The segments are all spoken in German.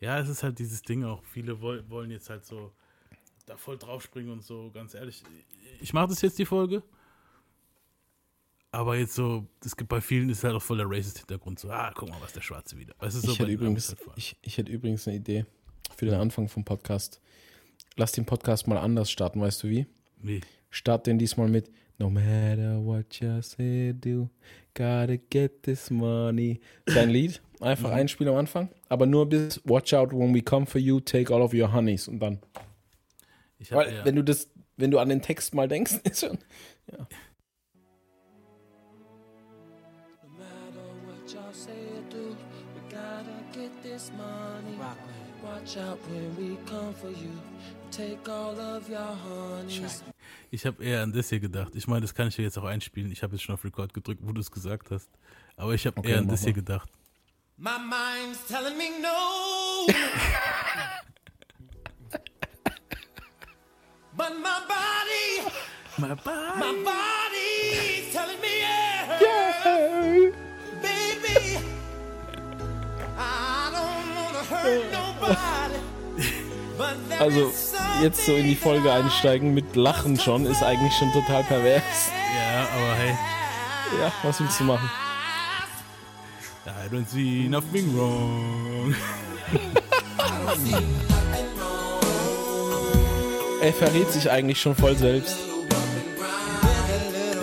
Ja, es ist halt dieses Ding auch. Viele wollen jetzt halt so da voll draufspringen und so, ganz ehrlich. Ich mache das jetzt die Folge. Aber jetzt so, es gibt bei vielen ist halt auch voll der Racist-Hintergrund. So, ah, guck mal, was der Schwarze wieder. Weißt du, so ich, hätte übrigens, halt ich, ich hätte übrigens eine Idee für den Anfang vom Podcast. Lass den Podcast mal anders starten, weißt du wie? Wie? Start den diesmal mit No matter what you say, do, gotta get this money. Dein Lied, einfach mhm. einspielen am Anfang, aber nur bis Watch out when we come for you, take all of your honeys und dann. Weil, ja. wenn du das, wenn du an den Text mal denkst, ist schon, ja. Watch out when we come for you. Take all of your honeys. Ich habe eher an das hier gedacht. Ich meine, das kann ich ja jetzt auch einspielen. Ich habe jetzt schon auf Record gedrückt, wo du es gesagt hast. Aber ich habe okay, eher an das hier gedacht. My mind's telling me no. But my body, my body, my body's telling me yeah. yeah. Baby, I don't wanna hurt nobody. Also jetzt so in die Folge einsteigen mit Lachen schon ist eigentlich schon total pervers. Ja, aber hey. Ja, was willst du machen? I don't see nothing wrong. Er verrät sich eigentlich schon voll selbst.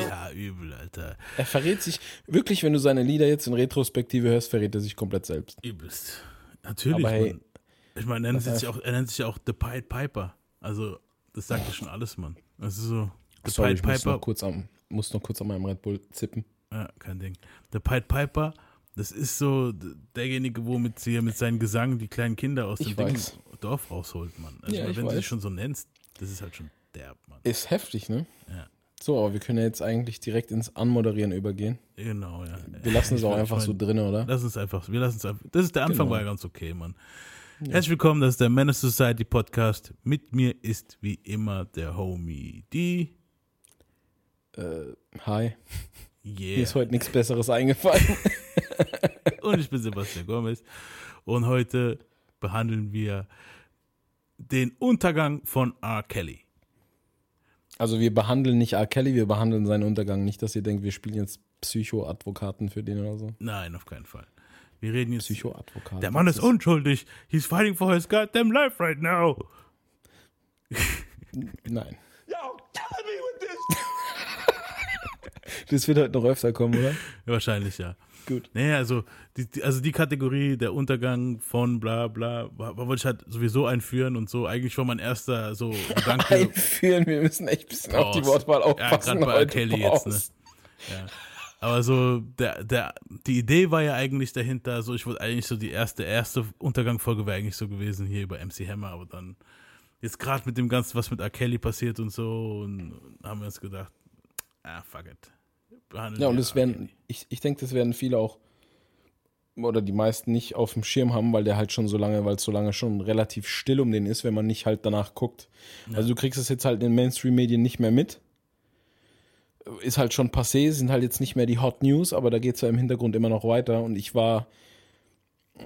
Ja, übel, Alter. Er verrät sich, wirklich, wenn du seine Lieder jetzt in Retrospektive hörst, verrät er sich komplett selbst. Übelst. Natürlich. Hey, ich meine, er nennt, sich auch, er nennt sich auch The Pied Piper. Also, das sagt ja schon alles, Mann. Das ist so. The Sorry, Pied Piper. Muss noch, kurz am, muss noch kurz an meinem Red Bull zippen. Ja, kein Ding. The Pied Piper, das ist so derjenige, wo mit, mit seinem Gesang die kleinen Kinder aus dem Dorf rausholt, Mann. Also, ja, wenn du dich schon so nennst, das ist halt schon derb, Mann. Ist heftig, ne? Ja. So, aber wir können ja jetzt eigentlich direkt ins Anmoderieren übergehen. Genau, ja. Wir lassen es auch einfach mein, so drin, oder? Lass uns einfach, wir lassen es einfach. Das ist der Anfang, genau. war ja ganz okay, Mann. Ja. Herzlich willkommen, das ist der Menace Society Podcast. Mit mir ist wie immer der Homie die. Äh, hi. Yeah. Mir ist heute nichts Besseres eingefallen. und ich bin Sebastian Gomez. Und heute behandeln wir den Untergang von R. Kelly. Also wir behandeln nicht R. Kelly, wir behandeln seinen Untergang. Nicht, dass ihr denkt, wir spielen jetzt Psychoadvokaten für den oder so. Nein, auf keinen Fall. Wir reden jetzt. Psychoadvokat. Der Mann ist unschuldig. He's fighting for his goddamn life right now. Nein. Yo, killing me with this. das wird heute noch öfter kommen, oder? Wahrscheinlich, ja. Gut. Naja, also die, die, also die Kategorie, der Untergang von bla bla, wollte ich halt sowieso einführen und so. Eigentlich war mein erster so Gedanke. einführen, wir müssen echt ein bisschen Pause. auf die Wortwahl aufpassen. Ja, gerade bei Kelly jetzt, ne? Ja. Aber so, der, der, die Idee war ja eigentlich dahinter, so, ich wollte eigentlich so die erste, erste Untergangfolge wäre eigentlich so gewesen hier über MC Hammer, aber dann, jetzt gerade mit dem Ganzen, was mit R. Kelly passiert und so, und haben wir uns gedacht, ah, fuck it. Behandeln ja, und es werden, ich, ich denke, das werden viele auch, oder die meisten nicht auf dem Schirm haben, weil der halt schon so lange, weil es so lange schon relativ still um den ist, wenn man nicht halt danach guckt. Ja. Also du kriegst es jetzt halt in den Mainstream-Medien nicht mehr mit ist halt schon passé, sind halt jetzt nicht mehr die Hot News, aber da geht es ja im Hintergrund immer noch weiter. Und ich war,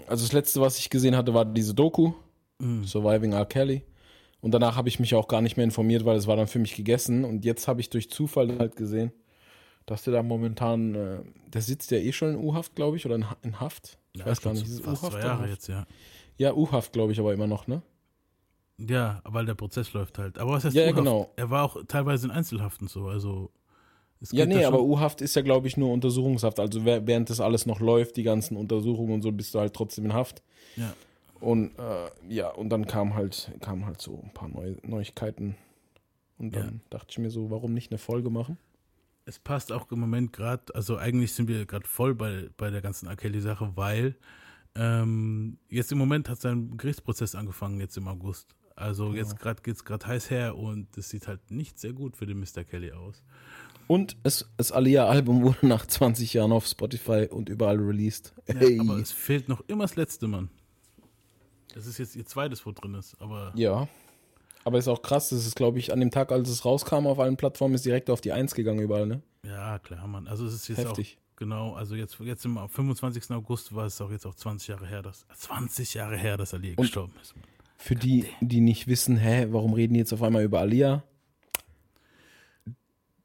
also das letzte, was ich gesehen hatte, war diese Doku, mhm. Surviving R. Kelly. Und danach habe ich mich auch gar nicht mehr informiert, weil es war dann für mich gegessen. Und jetzt habe ich durch Zufall halt gesehen, dass der da momentan, äh, der sitzt ja eh schon in U-Haft, glaube ich, oder in, in Haft. Ich ja, weiß gar nicht, ist es U-Haft? Zwei Jahre jetzt, ja. Ja, U-Haft, glaube ich, aber immer noch, ne? Ja, weil der Prozess läuft halt. Aber was heißt ja, ja, genau. Er war auch teilweise in Einzelhaft und so, also ja, nee, aber U-Haft ist ja, glaube ich, nur Untersuchungshaft. Also während das alles noch läuft, die ganzen Untersuchungen und so, bist du halt trotzdem in Haft. Ja. Und äh, ja, und dann kam halt, kamen halt so ein paar Neu Neuigkeiten. Und dann ja. dachte ich mir so, warum nicht eine Folge machen? Es passt auch im Moment gerade, also eigentlich sind wir gerade voll bei, bei der ganzen R. sache weil ähm, jetzt im Moment hat sein Gerichtsprozess angefangen, jetzt im August. Also genau. jetzt gerade geht es gerade heiß her und es sieht halt nicht sehr gut für den Mr. Kelly aus. Und es, das Alia-Album wurde nach 20 Jahren auf Spotify und überall released. Hey. Ja, aber es fehlt noch immer das letzte, Mann. Das ist jetzt ihr zweites, wo drin ist, aber. Ja. Aber ist auch krass, das ist, glaube ich, an dem Tag, als es rauskam auf allen Plattformen, ist direkt auf die Eins gegangen überall, ne? Ja, klar, Mann. Also es ist jetzt Heftig. genau. Also jetzt, jetzt im 25. August war es auch jetzt auch 20 Jahre her, dass 20 Jahre her, dass Ali gestorben ist. Für die, die nicht wissen, hä, warum reden die jetzt auf einmal über Alia? Die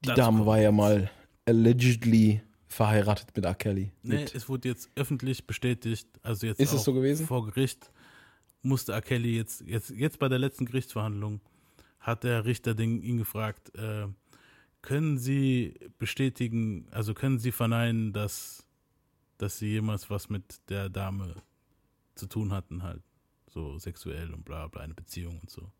Das Dame war ja mal allegedly verheiratet mit R. Kelly. Nee, Mit- es wurde jetzt öffentlich bestätigt, also jetzt Ist es auch so gewesen? vor Gericht musste R. Kelly jetzt, jetzt, jetzt bei der letzten Gerichtsverhandlung hat der Richter den, ihn gefragt, äh, können Sie bestätigen, also können Sie verneinen, dass, dass Sie jemals was mit der Dame zu tun hatten, halt so sexuell und bla bla, eine Beziehung und so.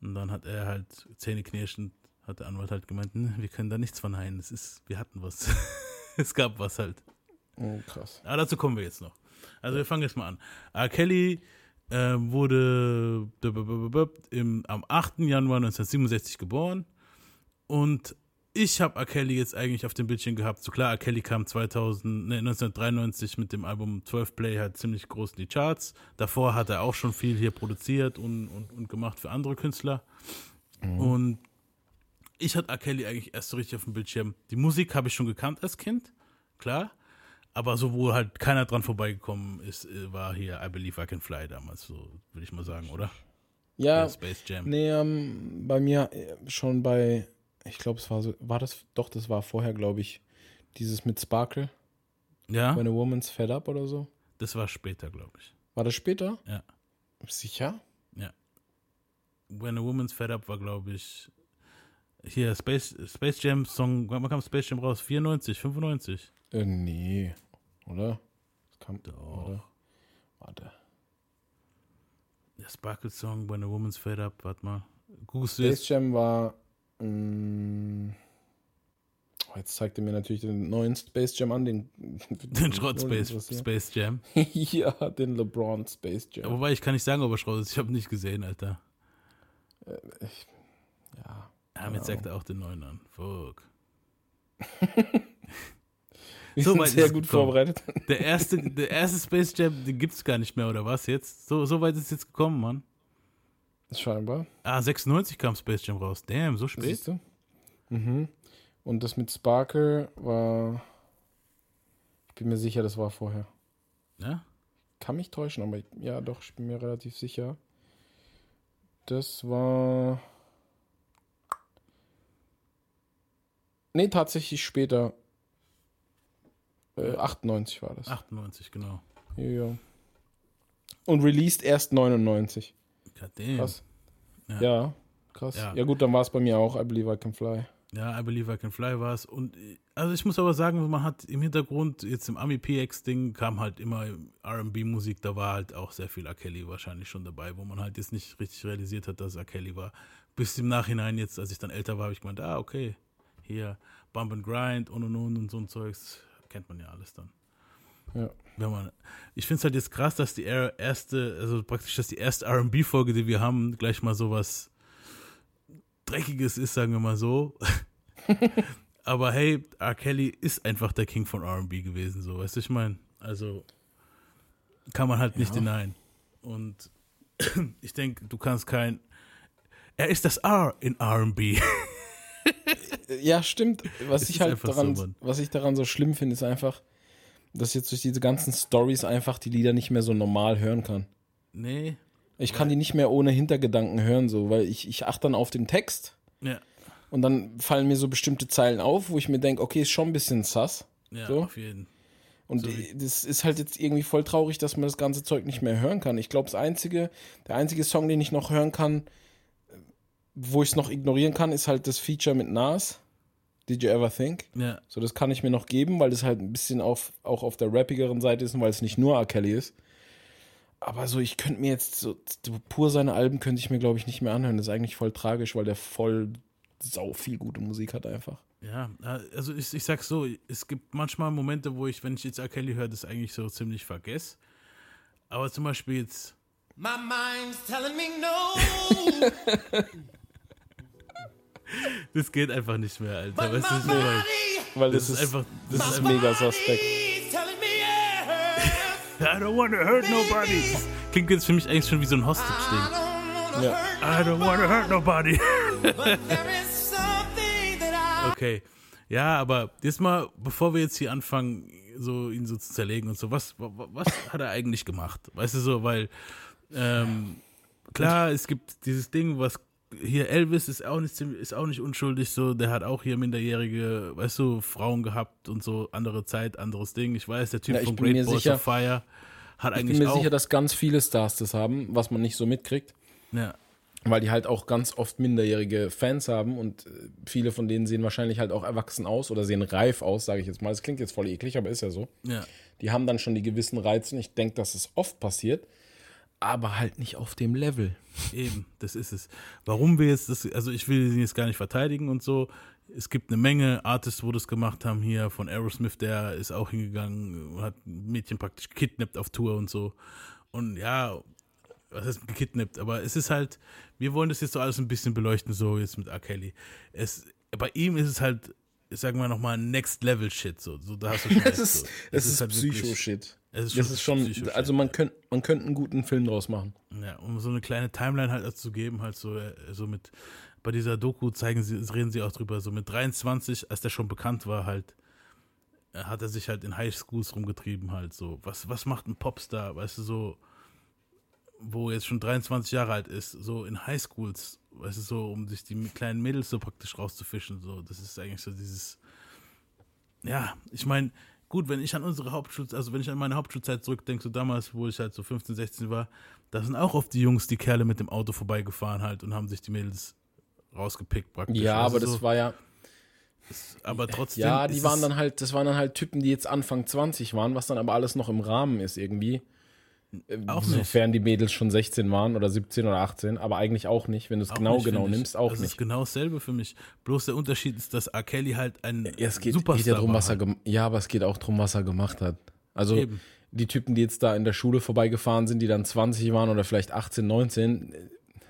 Und dann hat er halt zähneknirschend, hat der Anwalt halt gemeint, "Ne, wir können da nichts verneinen, es ist, wir hatten was. es gab was halt. Oh, krass. Aber dazu kommen wir jetzt noch. Also wir fangen jetzt mal an. R. Kelly äh, wurde im, am 8. Januar 1967 geboren und ich habe R. Kelly jetzt eigentlich auf dem Bildschirm gehabt. So klar, R. Kelly kam 2000, nee, 1993 mit dem Album 12 Play halt ziemlich groß in die Charts. Davor hat er auch schon viel hier produziert und, und, und gemacht für andere Künstler. Und ich hatte R. Kelly eigentlich erst so richtig auf dem Bildschirm. Die Musik habe ich schon gekannt als Kind, klar. Aber so, wo halt keiner dran vorbeigekommen ist, äh, war hier I Believe I Can Fly damals, so würde ich mal sagen, oder? Ja, Space Jam. nee, ähm, bei mir äh, schon bei, ich glaube, es war so, war das, doch, das war vorher, glaube ich, dieses mit Sparkle, Ja, When a Woman's Fed Up oder so. das war später, glaube ich. War das später? Ja. Sicher? When a Woman's Fed Up war, glaube ich, hier Space, Space Jam Song, wann kam Space Jam raus? 94, 95? Äh, nee, oder? Das kam, Doch. Oder? Warte. Der Sparkle Song, When a Woman's Fed Up, warte mal. Googlest du jetzt? Space Jam war. mm, oh, jetzt zeigt er mir natürlich den neuen Space Jam an, den. Den Schrott Space, Space Jam. ja, den LeBron Space Ja, Jam. wobei ich kann nicht sagen, ob er Schrott ist. Ich habe nicht gesehen, Alter. Ja. Ja, jetzt Ja. sagt er auch den neuen an. Fuck. So weit ist sehr es gut gekommen. vorbereitet. Der erste, der erste Space Jam, den gibt's gar nicht mehr, oder was jetzt? So, so weit ist es jetzt gekommen, Mann. Scheinbar. Ah, 96 kam Space Jam raus. Damn, so spät? Siehst du? Mhm. Und das mit Sparkle war. Ich bin mir sicher, das war vorher. Ja? Kann mich täuschen, aber ich, ja, doch, ich bin mir relativ sicher. Das war. Nee, tatsächlich später. Äh, 98 war das. 98, genau. Ja. Und released erst 99. God damn. Krass. Ja. Ja, krass. Ja. Ja. gut, dann war es bei mir auch I Believe I Can Fly. Ja, I Believe I Can Fly war es. Und äh, also ich muss aber sagen, man hat im Hintergrund, jetzt im Ami PX-Ding, kam halt immer RB-Musik, da war halt auch sehr viel. Kelly wahrscheinlich schon dabei, wo man halt jetzt nicht richtig realisiert hat, dass. Kelly war. Bis im Nachhinein, jetzt, als ich dann älter war, habe ich gemeint, ah, okay, hier, Bump and Grind und und und und so ein Zeugs, kennt man ja alles dann. Ja. Wenn man, ich finde es halt jetzt krass, dass die er- erste, also praktisch, dass die erste RB-Folge, die wir haben, gleich mal sowas Dreckiges ist, sagen wir mal so. Aber hey, R. Kelly ist einfach der King von RB gewesen, so, weißt du, ich meine, also kann man halt nicht Ja. denyen. Und ich denke, du kannst kein, er ist das R in RB. Ja, stimmt. Was ich halt daran, so, was ich daran so schlimm finde, ist einfach, dass jetzt durch diese ganzen Stories einfach die Lieder nicht mehr so normal hören kann. nee, Ich kann die nicht mehr ohne Hintergedanken hören, so, weil ich, ich achte dann auf den Text ja, und dann fallen mir so bestimmte Zeilen auf, wo ich mir denke, okay, ist schon ein bisschen sass. ja, So? auf jeden Und So das ist halt jetzt irgendwie voll traurig, dass man das ganze Zeug nicht mehr hören kann. Ich glaube, das einzige, der einzige Song, den ich noch hören kann, wo ich es noch ignorieren kann, ist halt das Feature mit Nas. Did you ever think? Ja, So, das kann ich mir noch geben, weil das halt ein bisschen auf, auch auf der rappigeren Seite ist und weil es nicht nur R. Kelly ist. Aber so, ich könnte mir jetzt so, so pur seine Alben könnte ich mir, glaube ich, nicht mehr anhören. Das ist eigentlich voll tragisch, weil der voll sau viel gute Musik hat einfach. Ja, also ich, ich sag's so, es gibt manchmal Momente, wo ich, wenn ich jetzt R. Kelly höre, das eigentlich so ziemlich vergesse. Aber zum Beispiel jetzt, My mind's telling me no. das geht einfach nicht mehr, Alter. Weißt du, body, Weil das das, ist einfach, das ist einfach, mega suspekt. I don't wanna hurt nobody. Das klingt jetzt für mich eigentlich schon wie so ein I Hostage-Ding. don't wanna Ja. hurt I don't wanna hurt nobody. but there is something that I Okay. Ja, aber jetzt mal, bevor wir jetzt hier anfangen, so ihn so zu zerlegen und so, was, wa- was hat er eigentlich gemacht? Weißt du so, weil ähm, klar, es gibt dieses Ding, was hier Elvis ist auch nicht ist auch nicht unschuldig, so der hat auch hier minderjährige, weißt du, Frauen gehabt und so andere Zeit, anderes Ding. Ich weiß, der Typ Ja, ich von Great Balls sicher- of Fire hat Ich eigentlich bin mir auch sicher, dass ganz viele Stars das haben, was man nicht so mitkriegt, ja, weil die halt auch ganz oft minderjährige Fans haben und äh, viele von denen sehen wahrscheinlich halt auch erwachsen aus oder sehen reif aus, sage ich jetzt mal. Das klingt jetzt voll eklig, aber ist ja so. ja. Die haben dann schon die gewissen Reize und ich denke, dass es oft passiert, aber halt nicht auf dem Level. Eben, das ist es. Warum wir jetzt das, also ich will ihn jetzt gar nicht verteidigen und so. Es gibt eine Menge Artists, wo das gemacht haben hier, von Aerosmith, der ist auch hingegangen und hat ein Mädchen praktisch gekidnappt auf Tour und so. Und ja, was heißt gekidnappt, aber es ist halt, wir wollen das jetzt so alles ein bisschen beleuchten, so jetzt mit R. Kelly. Es, bei ihm ist es halt, sagen wir nochmal, Next Level Shit, so, so da hast du schon Es ist, so. es ist, halt wirklich- Psycho-Shit. Es ist Das schon ist schon, also man könnte man könnte einen guten Film draus machen. Ja, um so eine kleine Timeline halt zu geben, halt so, äh, so mit, bei dieser Doku zeigen sie, reden sie auch drüber, so mit 23, als der schon bekannt war, halt, äh, hat er sich halt in Highschools rumgetrieben, halt so. Was, was macht ein Popstar, weißt du, so, wo jetzt schon 23 Jahre alt ist, so in Highschools, weißt du, so, um sich die kleinen Mädels so praktisch rauszufischen, so, das ist eigentlich so dieses, ja, ich meine, gut, wenn ich an unsere Hauptschul, also wenn ich an meine Hauptschulzeit zurückdenke, so damals, wo ich halt so 15, 16 war, da sind auch oft die Jungs, die Kerle mit dem Auto vorbeigefahren halt und haben sich die Mädels rausgepickt praktisch. Ja, weißt aber du, das so. war ja, aber trotzdem. ja, die waren dann halt, das waren dann halt Typen, die jetzt Anfang 20 waren, was dann aber alles noch im Rahmen ist irgendwie. Auch nicht. Sofern die Mädels schon 16 waren oder 17 oder 18, aber eigentlich auch nicht, wenn du es genau nicht, genau nimmst, auch das nicht. ist genau dasselbe für mich. Bloß der Unterschied ist, dass R. Kelly halt ein Ja, es geht, Superstar geht ja darum, war was er ja, aber es geht auch darum, was er gemacht hat. Also Eben. die Typen, die jetzt da in der Schule vorbeigefahren sind, die dann 20 waren oder vielleicht 18, 19, äh,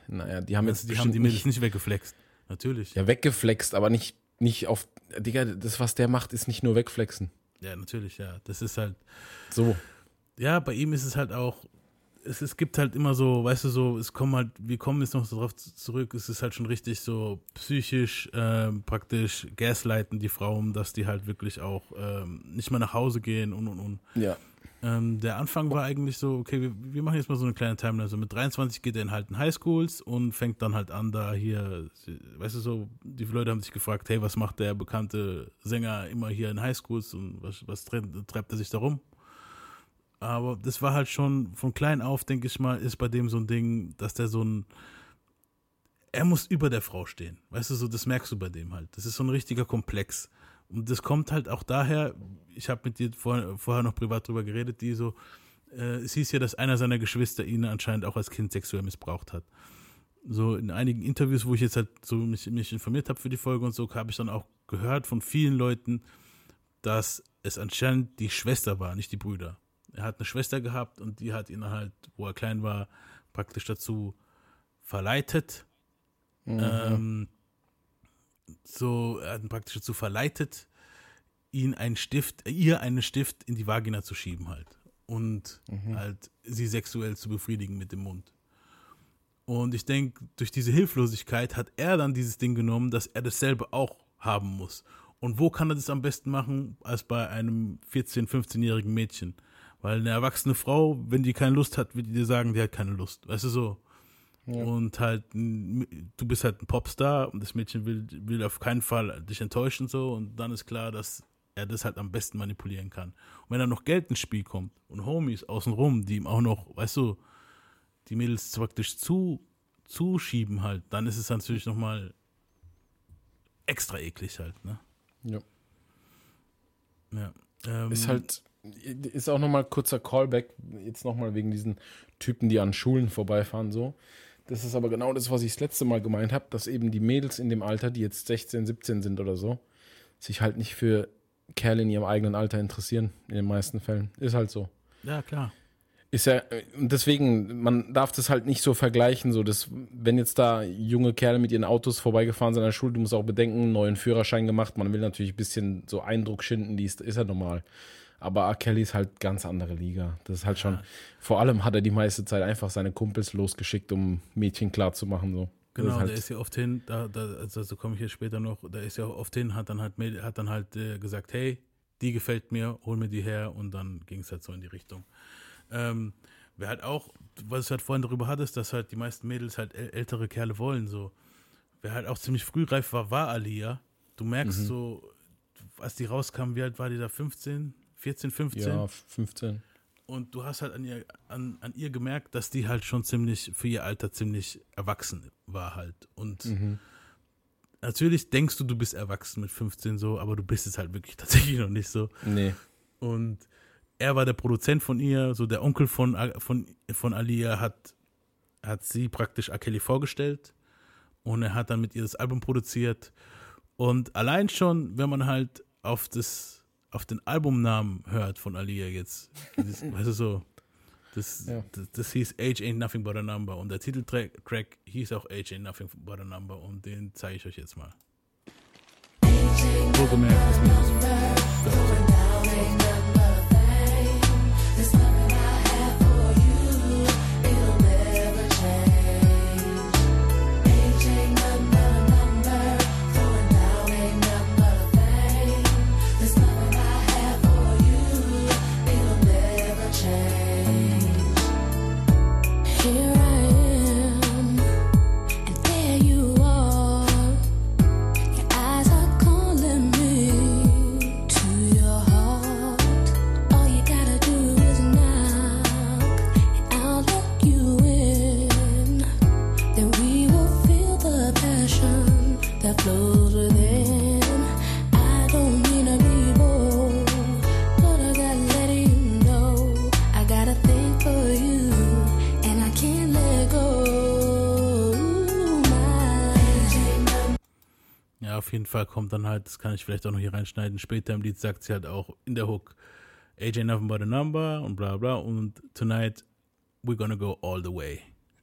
naja, die haben jetzt Also, die haben die Mädels nicht, nicht weggeflext. Natürlich. Ja, ja weggeflext, aber nicht nicht auf Digga, das was der macht, ist nicht nur wegflexen. natürlich, ja. Das ist halt. So. Ja, bei ihm ist es halt auch, es, es gibt halt immer so, weißt du, so, es kommen halt, wir kommen jetzt noch so drauf zu- zurück, es ist halt schon richtig so psychisch ähm, praktisch gaslighten die Frauen, dass die halt wirklich auch ähm, nicht mehr nach Hause gehen und und und. Ja. Ähm, der Anfang war eigentlich so, okay, wir, wir machen jetzt mal so eine kleine Timeline. So mit 23 geht er in halt in Highschools und fängt dann halt an, da hier, weißt du so, die Leute haben sich gefragt, hey, was macht der bekannte Sänger immer hier in Highschools und was, was treibt, treibt er sich da rum? Aber das war halt schon von klein auf, denke ich mal, ist bei dem so ein Ding, dass der so ein, er muss über der Frau stehen. Weißt du, so, das merkst du bei dem halt. Das ist so ein richtiger Komplex. Und das kommt halt auch daher, ich habe mit dir vor, vorher noch privat drüber geredet, die so, äh, es hieß ja, dass einer seiner Geschwister ihn anscheinend auch als Kind sexuell missbraucht hat. So in einigen Interviews, wo ich jetzt halt so mich, mich informiert habe für die Folge und so, habe ich dann auch gehört von vielen Leuten, dass es anscheinend die Schwester war, nicht die Brüder. Er hat eine Schwester gehabt und die hat ihn halt, wo er klein war, praktisch dazu verleitet, ähm, so, er hat ihn praktisch dazu verleitet, ihn einen Stift, ihr einen Stift in die Vagina zu schieben halt. Und halt sie sexuell zu befriedigen mit dem Mund. Und ich denke, durch diese Hilflosigkeit hat er dann dieses Ding genommen, dass er dasselbe auch haben muss. Und wo kann er das am besten machen, als bei einem 14-, 15-jährigen Mädchen? Weil eine erwachsene Frau, wenn die keine Lust hat, wird die dir sagen, die hat keine Lust. Weißt du so? Und halt, du bist halt ein Popstar und das Mädchen will, will auf keinen Fall dich enttäuschen so und dann ist klar, dass er das halt am besten manipulieren kann. Und wenn dann noch Geld ins Spiel kommt und Homies außenrum, die ihm auch noch, weißt du, die Mädels praktisch zu, zuschieben halt, dann ist es natürlich nochmal extra eklig halt, ne? Ja. Ja. Ähm, Ist halt, ist auch nochmal kurzer Callback, jetzt nochmal wegen diesen Typen, die an Schulen vorbeifahren, so. Das ist aber genau das, was ich das letzte Mal gemeint habe, dass eben die Mädels in dem Alter, die jetzt 16, 17 sind oder so, sich halt nicht für Kerle in ihrem eigenen Alter interessieren, in den meisten Fällen. Ist halt so. Ja, klar. Ist ja, und deswegen, man darf das halt nicht so vergleichen, so dass, wenn jetzt da junge Kerle mit ihren Autos vorbeigefahren sind an der Schule, du musst auch bedenken, neuen Führerschein gemacht, man will natürlich ein bisschen so Eindruck schinden, die ist, ist ja normal. Aber R. Kelly ist halt ganz andere Liga. Das ist halt schon, vor allem hat er die meiste Zeit einfach seine Kumpels losgeschickt, um Mädchen klar zu machen, so. Genau, halt, der ist ja oft hin, da, da also so komme ich jetzt später noch, da ist ja oft hin, hat dann halt, hat dann halt äh, gesagt, hey, die gefällt mir, hol mir die her und dann ging es halt so in die Richtung. Ähm, wer halt auch, was du halt vorhin darüber hattest, dass halt die meisten Mädels halt äl- ältere Kerle wollen, so. Wer halt auch ziemlich frühreif war, war Alia. Du merkst Mhm. so, als die rauskam, wie alt war die da? 15, 14, 15? ja, 15. Und du hast halt an ihr, an, an ihr gemerkt, dass die halt schon ziemlich, für ihr Alter ziemlich erwachsen war halt. Und Mhm. natürlich denkst du, du bist erwachsen mit 15 so, aber du bist es halt wirklich tatsächlich noch nicht so. Nee. Und er war der Produzent von ihr, so der Onkel von, von, von Alia hat, hat sie praktisch A. Kelly vorgestellt und er hat dann mit ihr das Album produziert. Und allein schon, wenn man halt auf das, auf den Albumnamen hört von Alia jetzt, dieses, weißt du so, das, Ja. das, das hieß Age Ain't Nothing But a Number und der Titeltrack Track hieß auch Age Ain't Nothing But a Number und den zeige ich euch jetzt mal. Das minus 15. jeden Fall kommt dann halt, das kann ich vielleicht auch noch hier reinschneiden, später im Lied sagt sie halt auch in der Hook, AJ nothing but a number und bla bla und tonight we're gonna go all the way.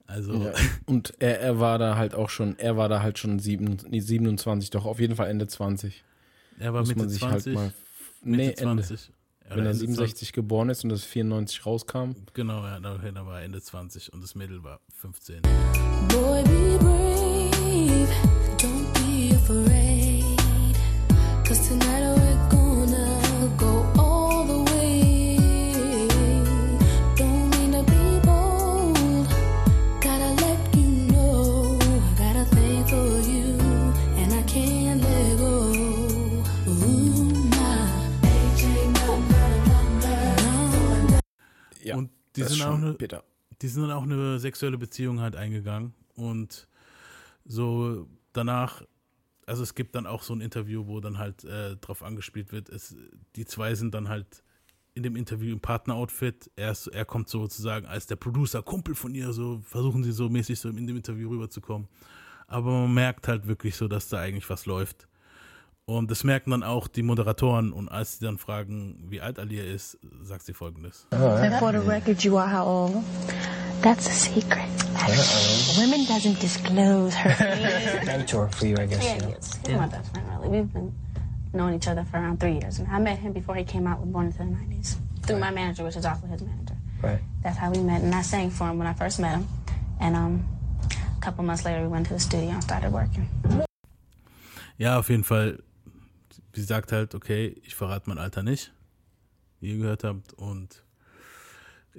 Also, Ja. Und er, er war da halt auch schon, er war da halt schon sieben, nee, 27, doch auf jeden Fall Ende 20. er war Muss Mitte man sich 20, halt mal. Mitte Nee, Ende. 20. Ja, Wenn er Ende 67 geboren ist und das 94 rauskam. 20. Genau, ja, da da war er Ende 20 und das Mädel war 15. Boy, be brave. Don't be afraid. Ja. Und die sind auch eine, bitter. die sind dann auch eine sexuelle Beziehung halt eingegangen und so danach, also es gibt dann auch so ein Interview, wo dann halt äh, drauf angespielt wird, es, die zwei sind dann halt in dem Interview im Partneroutfit, er, ist, er kommt sozusagen als der Producer, Kumpel von ihr, so versuchen sie so mäßig so in dem Interview rüberzukommen, aber man merkt halt wirklich so, dass da eigentlich was läuft. Und das merken dann auch die Moderatoren und als sie dann fragen, wie alt Alia ist, sagt sie folgendes. And for the record, you are how old? That's a secret. Women doesn't disclose her age. mentor for you, I guess. Yeah, you know? he is. He's my best friend, really. We've been knowing each other for around three years. And I met him before he came out with Born into the 90s through my manager, which is also his manager. Right. That's how we met. And I sang for him when I first met him. And um, a couple months later, we went to the studio and started working. Ja, auf jeden Fall. Sie sagt halt, okay, ich verrate mein Alter nicht, wie ihr gehört habt. Und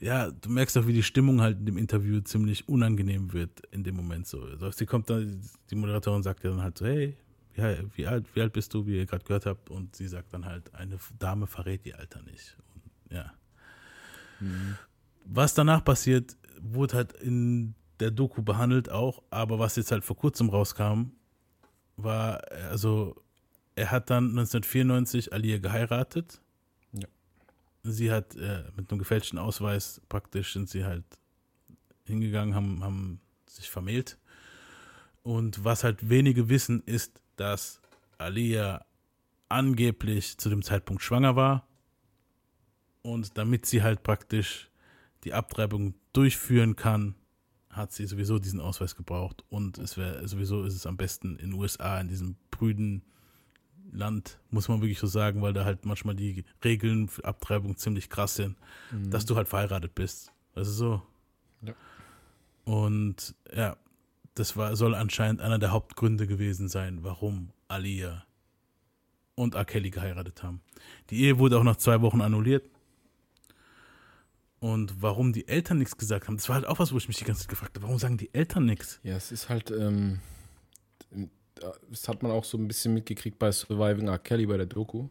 ja, du merkst auch, wie die Stimmung halt in dem Interview ziemlich unangenehm wird in dem Moment so. Also sie kommt dann, die Moderatorin sagt ja dann halt so, hey, wie alt, wie alt bist du, wie ihr gerade gehört habt? Und sie sagt dann halt, eine Dame verrät ihr Alter nicht. Und, ja. Was danach passiert, wurde halt in der Doku behandelt auch, aber was jetzt halt vor kurzem rauskam, war, also er hat dann 1994 Alia geheiratet. Sie hat äh, mit einem gefälschten Ausweis praktisch sind sie halt hingegangen, haben, haben sich vermählt. Und was halt wenige wissen, ist, dass Alia angeblich zu dem Zeitpunkt schwanger war. Und damit sie halt praktisch die Abtreibung durchführen kann, hat sie sowieso diesen Ausweis gebraucht. Und es wäre sowieso ist es am besten in den USA, in diesem prüden Land, muss man wirklich so sagen, weil da halt manchmal die Regeln für Abtreibung ziemlich krass sind, dass du halt verheiratet bist. Also so. Ja. Und ja, das war, soll anscheinend einer der Hauptgründe gewesen sein, warum Alia und R. Kelly geheiratet haben. Die Ehe wurde auch nach zwei Wochen annulliert. Und warum die Eltern nichts gesagt haben, das war halt auch was, wo ich mich die ganze Zeit gefragt habe, warum sagen die Eltern nichts? Ja, es ist halt, ähm, das hat man auch so ein bisschen mitgekriegt bei Surviving R. Kelly bei der Doku.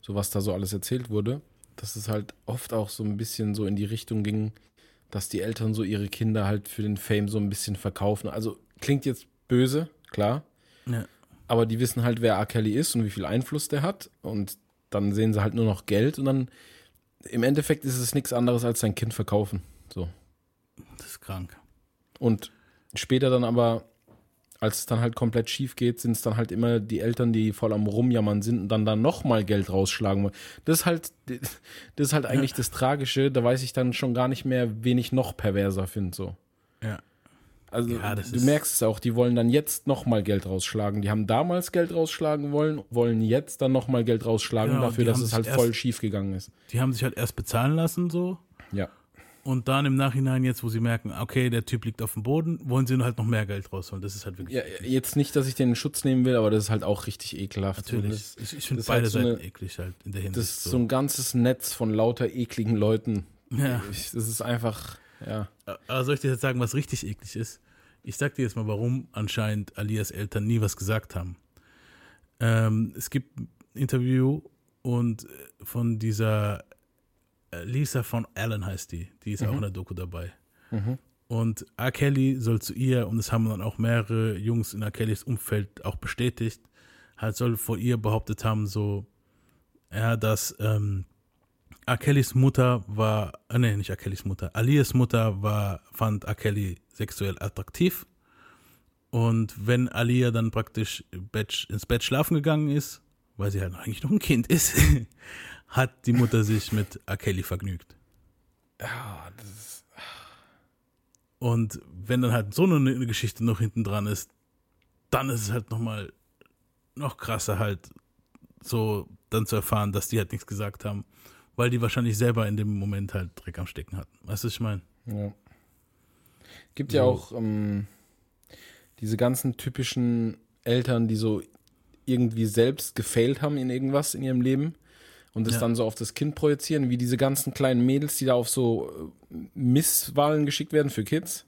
So was da so alles erzählt wurde. Dass es halt oft auch so ein bisschen so in die Richtung ging, dass die Eltern so ihre Kinder halt für den Fame so ein bisschen verkaufen. Also klingt jetzt böse, klar. Ja. Aber die wissen halt, wer R. Kelly ist und wie viel Einfluss der hat. Und dann sehen sie halt nur noch Geld und dann im Endeffekt ist es nichts anderes als sein Kind verkaufen. So. Das ist krank. Und später dann aber, als es dann halt komplett schief geht, sind es dann halt immer die Eltern, die voll am Rumjammern sind und dann da nochmal Geld rausschlagen wollen. Das ist halt, das ist halt eigentlich das Tragische. Da weiß ich dann schon gar nicht mehr, wen ich noch perverser finde. So. Ja. Also Ja, du merkst es auch, die wollen dann jetzt nochmal Geld rausschlagen. Die haben damals Geld rausschlagen wollen, wollen jetzt dann nochmal Geld rausschlagen Genau, dafür, dass es halt erst- voll schief gegangen ist. Die haben sich halt erst bezahlen lassen, so. Ja. Und dann im Nachhinein, jetzt, wo sie merken, okay, der Typ liegt auf dem Boden, wollen sie halt noch mehr Geld rausholen. Das ist halt wirklich. ja. Jetzt nicht, dass ich den in Schutz nehmen will, aber das ist halt auch richtig ekelhaft. natürlich. Das, ich ich finde beide halt so Seiten eine- eklig halt in der Hinsicht. das ist so ein ganzes Netz von lauter ekligen Leuten. ja. Ich, das ist einfach, ja. Aber soll ich dir jetzt sagen, was richtig eklig ist? Ich sag dir jetzt mal, warum anscheinend Alias Eltern nie was gesagt haben. Ähm, es gibt ein Interview und äh, von dieser Lisa von Allen heißt die, die ist auch in der Doku dabei. Und R. Kelly soll zu ihr, und das haben dann auch mehrere Jungs in R. Kellys Umfeld auch bestätigt, halt soll vor ihr behauptet haben, so, ja, dass ähm, R. Kellys Mutter war, äh, nee, nicht R. Kellys Mutter, Alias Mutter war, fand R. Kelly sexuell attraktiv. Und wenn Alia dann praktisch ins Bett schlafen gegangen ist, weil sie halt eigentlich noch ein Kind ist, hat die Mutter sich mit R. Kelly vergnügt. Ja, das ist, Und wenn dann halt so eine, Geschichte noch hinten dran ist, dann ist es halt nochmal noch krasser halt so dann zu erfahren, dass die halt nichts gesagt haben, weil die wahrscheinlich selber in dem Moment halt Dreck am Stecken hatten. Weißt du, was ich meine? ja. Gibt ja So. auch ähm, diese ganzen typischen Eltern, die so irgendwie selbst gefailt haben in irgendwas in ihrem Leben und das Ja. dann so auf das Kind projizieren, wie diese ganzen kleinen Mädels, die da auf so äh, Misswahlen geschickt werden für Kids,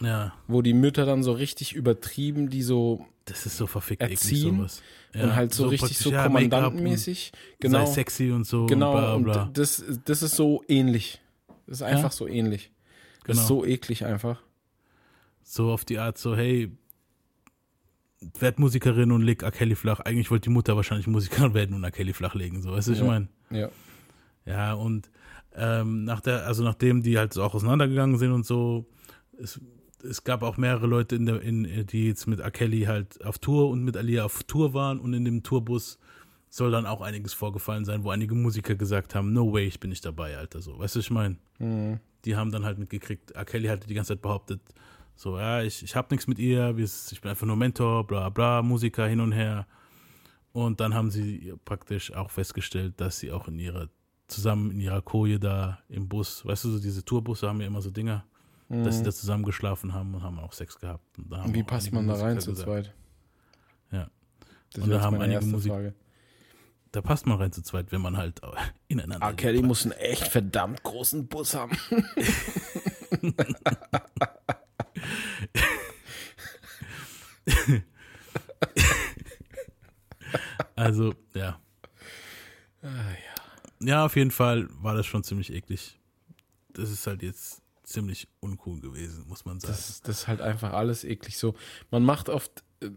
Ja, wo die Mütter dann so richtig übertrieben, die so das ist so verfickt eklig Erziehen sowas. Ja, und halt so, richtig praktisch, so ja, kommandantenmäßig. und Genau. Sei sexy und so. Genau, bla, bla. und das, das ist so ähnlich. Das ist einfach so ähnlich. Das Genau. ist so eklig einfach. So auf die Art, so, hey, werd Musikerin und leg. Kelly flach. Eigentlich wollte die Mutter wahrscheinlich Musikerin werden und R. Kelly flach legen. So, weißt du, was ich Ja. meine? Ja. Ja, und ähm, nach der, also nachdem die halt so auch auseinandergegangen sind und so, es, es gab auch mehrere Leute, in der, in, die jetzt mit. Kelly halt auf Tour und mit Alia auf Tour waren und in dem Tourbus soll dann auch einiges vorgefallen sein, wo einige Musiker gesagt haben, no way, ich bin nicht dabei, Alter, so. Weißt du, was ich meine? Die haben dann halt mitgekriegt. Kelly hatte die ganze Zeit behauptet, so, ja, ich, ich hab nichts mit ihr, ich bin einfach nur Mentor, bla bla, Musiker hin und her. Und dann haben sie praktisch auch festgestellt, dass sie auch in ihrer, zusammen in ihrer Koje da im Bus, weißt du, so diese Tourbusse haben ja immer so Dinger, dass sie da zusammen geschlafen haben und haben auch Sex gehabt. Und da haben Und wie passt man da rein Musiker zu gesagt, zweit? Ja. Das Und da haben meine einige erste Musik- Frage. Da passt man rein zu zweit, wenn man halt ineinander. R. Kelly muss einen echt verdammt großen Bus haben. Also, ja. Ah, Ja, auf jeden Fall war das schon ziemlich eklig. Das ist halt jetzt ziemlich uncool gewesen, muss man sagen. Das, das ist halt einfach alles eklig so. Man macht oft, äh,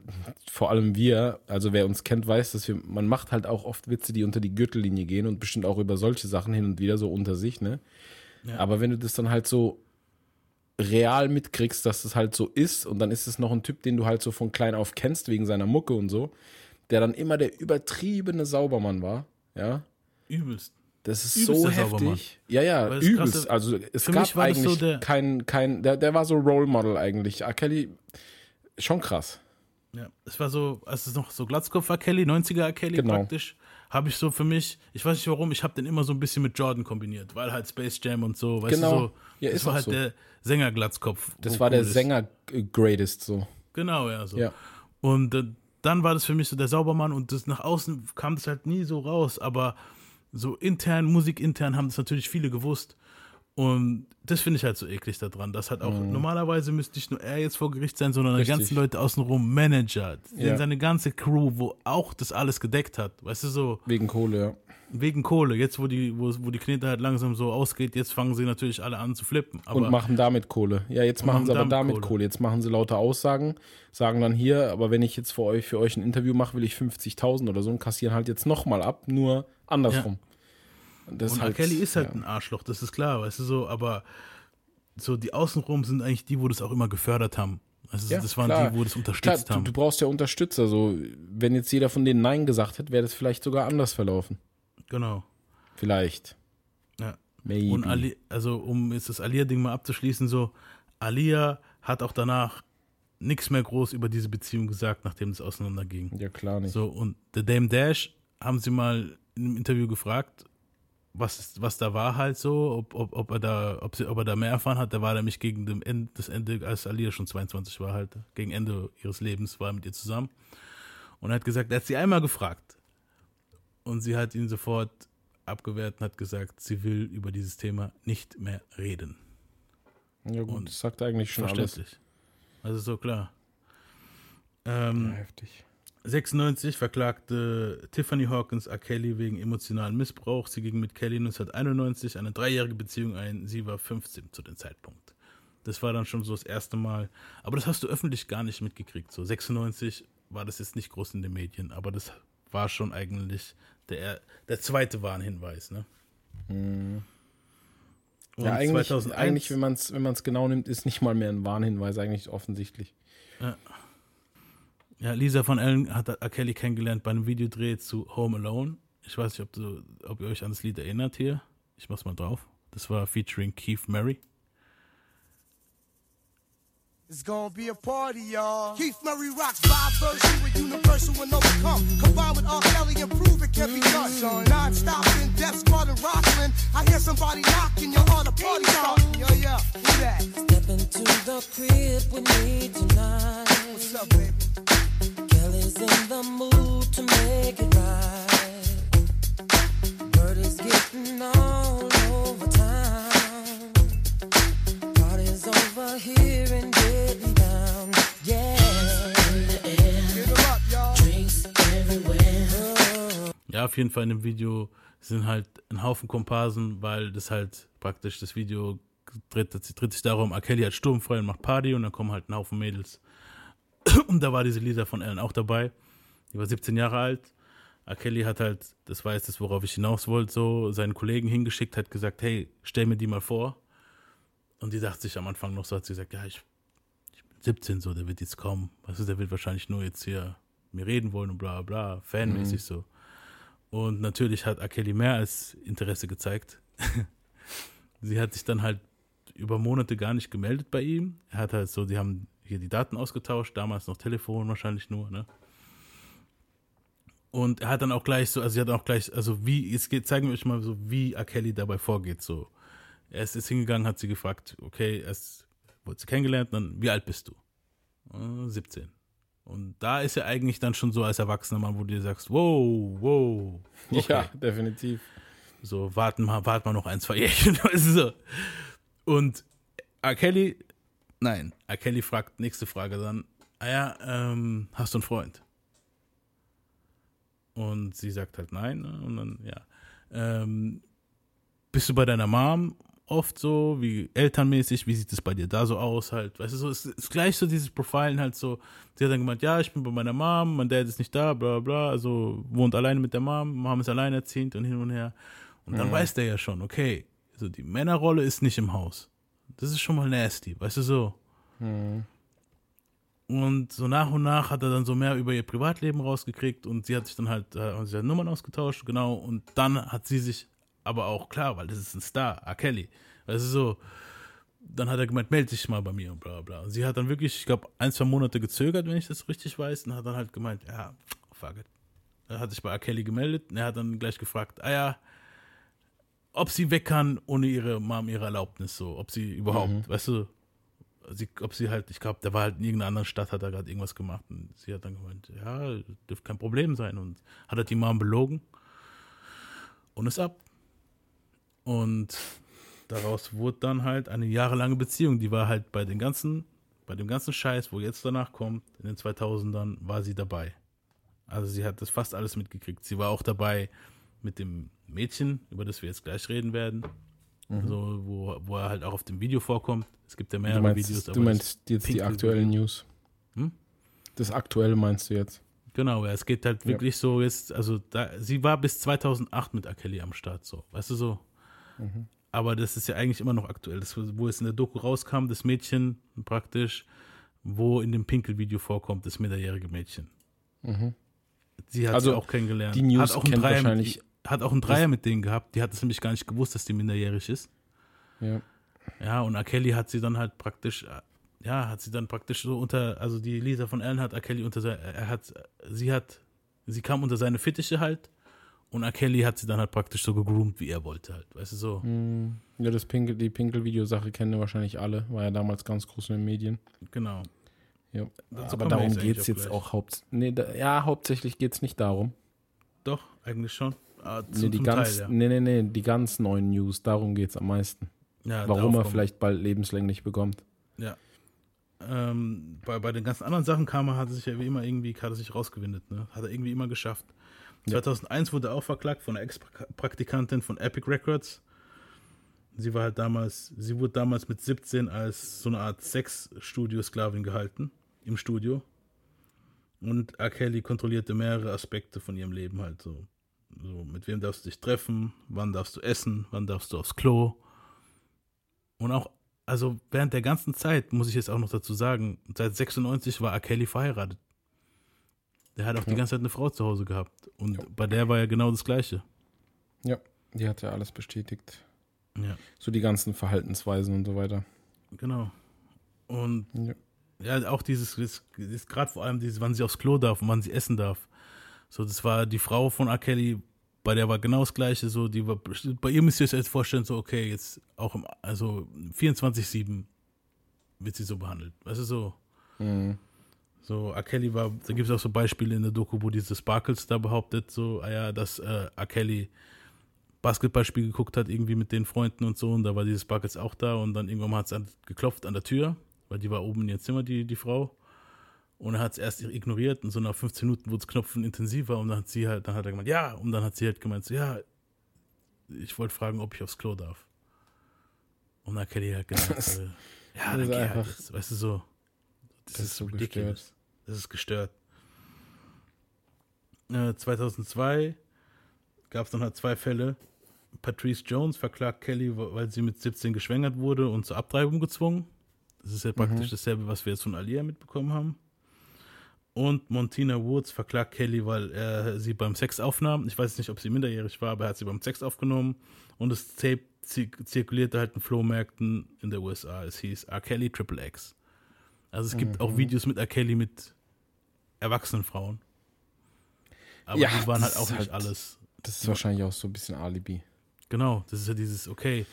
vor allem wir, also wer uns kennt, weiß, dass wir, man macht halt auch oft Witze, die unter die Gürtellinie gehen und bestimmt auch über solche Sachen hin und wieder so unter sich, ne? Ja. Aber wenn du das dann halt so real mitkriegst, dass das halt so ist und dann ist es noch ein Typ, den du halt so von klein auf kennst wegen seiner Mucke und so, der dann immer der übertriebene Saubermann war, ja? Übelst. Das ist Übelst so der Saubermann. heftig. Ja, ja, übelst. Krasse- also es gab das so eigentlich der- kein, kein, der, der war so Role Model eigentlich. R. Kelly, schon krass. Ja, es war so, als es noch so Glatzkopf war, Kelly, 90er Kelly Genau. praktisch, habe ich so für mich, ich weiß nicht warum, ich habe den immer so ein bisschen mit Jordan kombiniert, weil halt Space Jam und so, weißt Genau. du so. Ja, das ist war halt so. der Sängerglatzkopf. Das war der cool. Sänger-Greatest so. Genau, ja, so. Ja. Und äh, dann war das für mich so der Saubermann und das nach außen kam das halt nie so raus, aber so intern, musikintern haben das natürlich viele gewusst. Und das finde ich halt so eklig daran, dass halt auch normalerweise müsste nicht nur er jetzt vor Gericht sein, sondern die Mhm. Richtig. ganzen Leute außenrum, Manager, Ja. seine ganze Crew, wo auch das alles gedeckt hat. Weißt du so, Wegen Kohle, ja. wegen Kohle, jetzt wo die, wo, wo die Knete halt langsam so ausgeht, jetzt fangen sie natürlich alle an zu flippen. Aber Und machen damit Kohle. Ja, jetzt machen machen sie aber damit Kohle. Kohle. Jetzt machen sie lauter Aussagen, sagen dann hier, aber wenn ich jetzt für euch, für euch ein Interview mache, will ich 50.000 oder so und kassieren halt jetzt nochmal ab, nur andersrum. Und Das Und R. halt, Kelly ist halt ja. ein Arschloch, das ist klar, weißt du so, aber so die Außenrum sind eigentlich die, wo das auch immer gefördert haben. Also Ja, das waren klar. die, wo das unterstützt Klar, haben. du, du brauchst ja Unterstützer. So, wenn jetzt jeder von denen Nein gesagt hätte, wäre das vielleicht sogar anders verlaufen. genau. Vielleicht. Ja. Maybe. Und Ali, also um jetzt das Alia-Ding mal abzuschließen, so, Alia hat auch danach nichts mehr groß über diese Beziehung gesagt, nachdem es auseinanderging. ja, klar nicht. So, und der Dame Dash haben sie mal in einem Interview gefragt, was, was da war halt so, ob, ob, ob, er da, ob, sie, ob er da mehr erfahren hat. Der war nämlich gegen dem Ende, das Ende, als Alia schon 22 war halt, gegen Ende ihres Lebens war er mit ihr zusammen. Und er hat gesagt, er hat sie einmal gefragt. Und sie hat ihn sofort abgewehrt und hat gesagt, sie will über dieses Thema nicht mehr reden. Ja, gut, und das sagt eigentlich schon alles. Verständlich. Also so klar. Ähm, Heftig. 96 verklagte Tiffany Hawkins R. Kelly wegen emotionalen Missbrauch. Sie ging mit Kelly 1991 eine dreijährige Beziehung ein. Sie war 15 zu dem Zeitpunkt. Das war dann schon so das erste Mal. Aber das hast du öffentlich gar nicht mitgekriegt. So 96 war das jetzt nicht groß in den Medien, aber das war schon eigentlich der, der zweite Warnhinweis. Ne? Und Ja, eigentlich, 2001 eigentlich wenn man es wenn man's genau nimmt, ist nicht mal mehr ein Warnhinweis, eigentlich offensichtlich. Ja, Lisa von Allen hat R. Kelly kennengelernt bei einem Videodreh zu Home Alone. Ich weiß nicht, ob, du, ob ihr euch an das Lied erinnert hier. Ich mach's mal drauf. Das war featuring Keith Murray. It's gonna be a party, y'all. Keith Murray rocks vibe version with universal and overcome. Combined with R. Kelly and prove it can be done. Non-stop in Death Squad and Rocklin. I hear somebody knocking, your heart a party starting. Yo, yeah, who that? Step into the crib with me tonight. What's up, baby? Ja, auf jeden Fall in dem Video sind halt ein Haufen Komparsen, weil das halt praktisch das Video dreht, dreht sich darum, R. Kelly hat sturmfrei und macht Party und dann kommen halt ein Haufen Mädels. Und da war diese Lisa von Ellen auch dabei. Die war 17 Jahre alt. R. Kelly hat halt, das jetzt das, worauf ich hinaus wollte, so seinen Kollegen hingeschickt, hat gesagt, hey, stell mir die mal vor. Und die dachte sich am Anfang noch so, hat sie gesagt, ja, ich, ich bin 17 so, der wird jetzt kommen. Weißt du, der wird wahrscheinlich nur jetzt hier mir reden wollen und bla bla, fanmäßig so. Und natürlich hat R. Kelly mehr als Interesse gezeigt. Sie hat sich dann halt über Monate gar nicht gemeldet bei ihm. Er hat halt so, die haben hier die Daten ausgetauscht, damals noch Telefon wahrscheinlich nur, ne? Und er hat dann auch gleich so, also sie hat auch gleich, also wie, jetzt geht, zeigen wir euch mal so, wie R. Kelly dabei vorgeht, so. Er ist, ist hingegangen, hat sie gefragt, okay, erst wurde sie kennengelernt, dann, wie alt bist du? Äh, 17. Und da ist er eigentlich dann schon so als erwachsener Mann, wo du dir sagst, wow, wow, okay. Ja, definitiv. So, warten mal, warten mal noch ein, zwei Jährchen. so. Und R. Kelly, nein, R. Kelly fragt, nächste Frage dann, ah ja, ähm, hast du einen Freund? Und sie sagt halt nein. ne? Und dann, ja. Ähm, bist du bei deiner Mom oft so, wie elternmäßig, wie sieht es bei dir da so aus halt? Weißt du, so, es ist gleich so dieses Profilen halt so. Sie hat dann gemeint, ja, ich bin bei meiner Mom, mein Dad ist nicht da, bla bla, also wohnt alleine mit der Mom, Mom ist alleinerziehend und hin und her. Und dann weiß der ja schon, okay, also die Männerrolle ist nicht im Haus. Das ist schon mal nasty, weißt du so. Und so nach und nach hat er dann so mehr über ihr Privatleben rausgekriegt und sie hat sich dann halt, äh, haben sich halt Nummern ausgetauscht, genau. Und dann hat sie sich aber auch klar, weil das ist ein Star, R. Kelly. Weißt du so, dann hat er gemeint, melde dich mal bei mir und bla bla. Und sie hat dann wirklich, ich glaube, ein, zwei Monate gezögert, wenn ich das richtig weiß, und hat dann halt gemeint, ja, fuck it. Er hat sich bei R. Kelly gemeldet und er hat dann gleich gefragt, ah ja, ob sie weg kann ohne ihre Mom, ihre Erlaubnis, so, ob sie überhaupt, weißt du, sie, ob sie halt, ich glaube, der war halt in irgendeiner anderen Stadt, hat er gerade irgendwas gemacht und sie hat dann gemeint, ja, dürfte kein Problem sein und hat halt die Mom belogen und ist ab. Und daraus wurde dann halt eine jahrelange Beziehung, die war halt bei den ganzen, bei dem ganzen Scheiß, wo jetzt danach kommt, in den 2000ern, war sie dabei. Also sie hat das fast alles mitgekriegt. Sie war auch dabei mit dem Mädchen, über das wir jetzt gleich reden werden. So, wo, wo er halt auch auf dem Video vorkommt. Es gibt ja mehrere Du meinst, Videos. du meinst jetzt die aktuellen News. Hm? Das aktuelle meinst du jetzt? Genau, ja, es geht halt Ja. wirklich so jetzt, also da, sie war bis 2008 mit R. Kelly am Start, so, weißt du so. Mhm. Aber das ist ja eigentlich immer noch aktuell. Das, wo es in der Doku rauskam, das Mädchen praktisch, wo in dem Pinkel-Video vorkommt, das minderjährige Mädchen. Sie hat Mhm. Also, sie auch kennengelernt. die News hat auch kennt wahrscheinlich- mit, hat auch einen Dreier mit denen gehabt. Die hat es nämlich gar nicht gewusst, dass die minderjährig ist. Ja. Ja, und R. Kelly hat sie dann halt praktisch, äh, ja, hat sie dann praktisch so unter, also die Lisa von Allen hat R. Kelly unter, se- er hat, sie hat, sie kam unter seine Fittiche halt und R. Kelly hat sie dann halt praktisch so gegroomt, wie er wollte halt, weißt du so. Hm, Ja, das Pinkel, die Pinkel-Video-Sache kennen wahrscheinlich alle. War ja damals ganz groß in den Medien. Genau. Ja. Dazu Aber darum geht es jetzt gleich. auch haupt nee, da, Ja, hauptsächlich geht es nicht darum. Doch, eigentlich schon. Ah, Nee, die ganz, Teil, nee, nee, nee, die ganz neuen News, darum geht es am meisten. ja. ja Warum er vielleicht bald lebenslänglich bekommt. Ja. Ähm, bei, bei den ganzen anderen Sachen kam er, hat er sich ja wie immer irgendwie, hat er sich rausgewindet, ne? Hat er irgendwie immer geschafft. 2001 wurde er auch verklagt von einer Ex-Praktikantin von Epic Records. Sie war halt damals, sie wurde damals mit 17 als so eine Art Sex-Studio-Sklavin gehalten im Studio. Und R. Kelly kontrollierte mehrere Aspekte von ihrem Leben halt so. So, mit wem darfst du dich treffen, wann darfst du essen, wann darfst du aufs Klo. Und auch, also während der ganzen Zeit, muss ich jetzt auch noch dazu sagen, seit 96 war R. Kelly verheiratet. Der hat auch die Ja. ganze Zeit eine Frau zu Hause gehabt. Und Ja. bei der war ja genau das Gleiche. Ja, die hat ja alles bestätigt. Ja, So die ganzen Verhaltensweisen und so weiter. genau. Und Ja. ja, auch dieses, das gerade vor allem dieses, wann sie aufs Klo darf und wann sie essen darf. So, das war die Frau von R. Kelly, bei der war genau das Gleiche. So, die war, bei ihr müsst ihr euch jetzt vorstellen, so, okay, jetzt auch im, also 24-7 wird sie so behandelt. Weißt du, so. Mhm. So, R. Kelly war, da gibt es auch so Beispiele in der Doku, wo diese Sparkles da behauptet, so, ah ja, dass äh, R. Kelly Basketballspiel geguckt hat, irgendwie mit den Freunden und so, und da war diese Sparkles auch da und dann irgendwann hat es geklopft an der Tür, weil die war oben in ihr Zimmer, die, die Frau. Und er hat es erst ignoriert und so nach 15 Minuten wurde es Knopfen intensiver und dann hat sie halt, dann hat er gemeint, ja, und dann hat sie halt gemeint, so, ja, ich wollte fragen, ob ich aufs Klo darf. Und R. Kelly hat gesagt, äh, ja, Das dann ist geh halt einfach- jetzt, weißt du so. Das, Das ist so ridiculous. Das ist gestört. Äh, 2002 gab es dann halt zwei Fälle. Patrice Jones verklagt Kelly, weil sie mit 17 geschwängert wurde und zur Abtreibung gezwungen. Das ist ja praktisch dasselbe, was wir jetzt von Alia mitbekommen haben. Und Montina Woods verklagt Kelly, weil er sie beim Sex aufnahm. Ich weiß nicht, ob sie minderjährig war, aber er hat sie beim Sex aufgenommen. Und das Tape zi- zirkulierte halt in Flohmärkten in der USA. Es hieß R. Kelly Triple X. Also es gibt auch Videos mit R. Kelly mit erwachsenen Frauen. Aber Ja, die waren halt auch nicht halt- alles. Das ist wahrscheinlich auch so ein bisschen Alibi. Genau, das ist ja dieses, okay,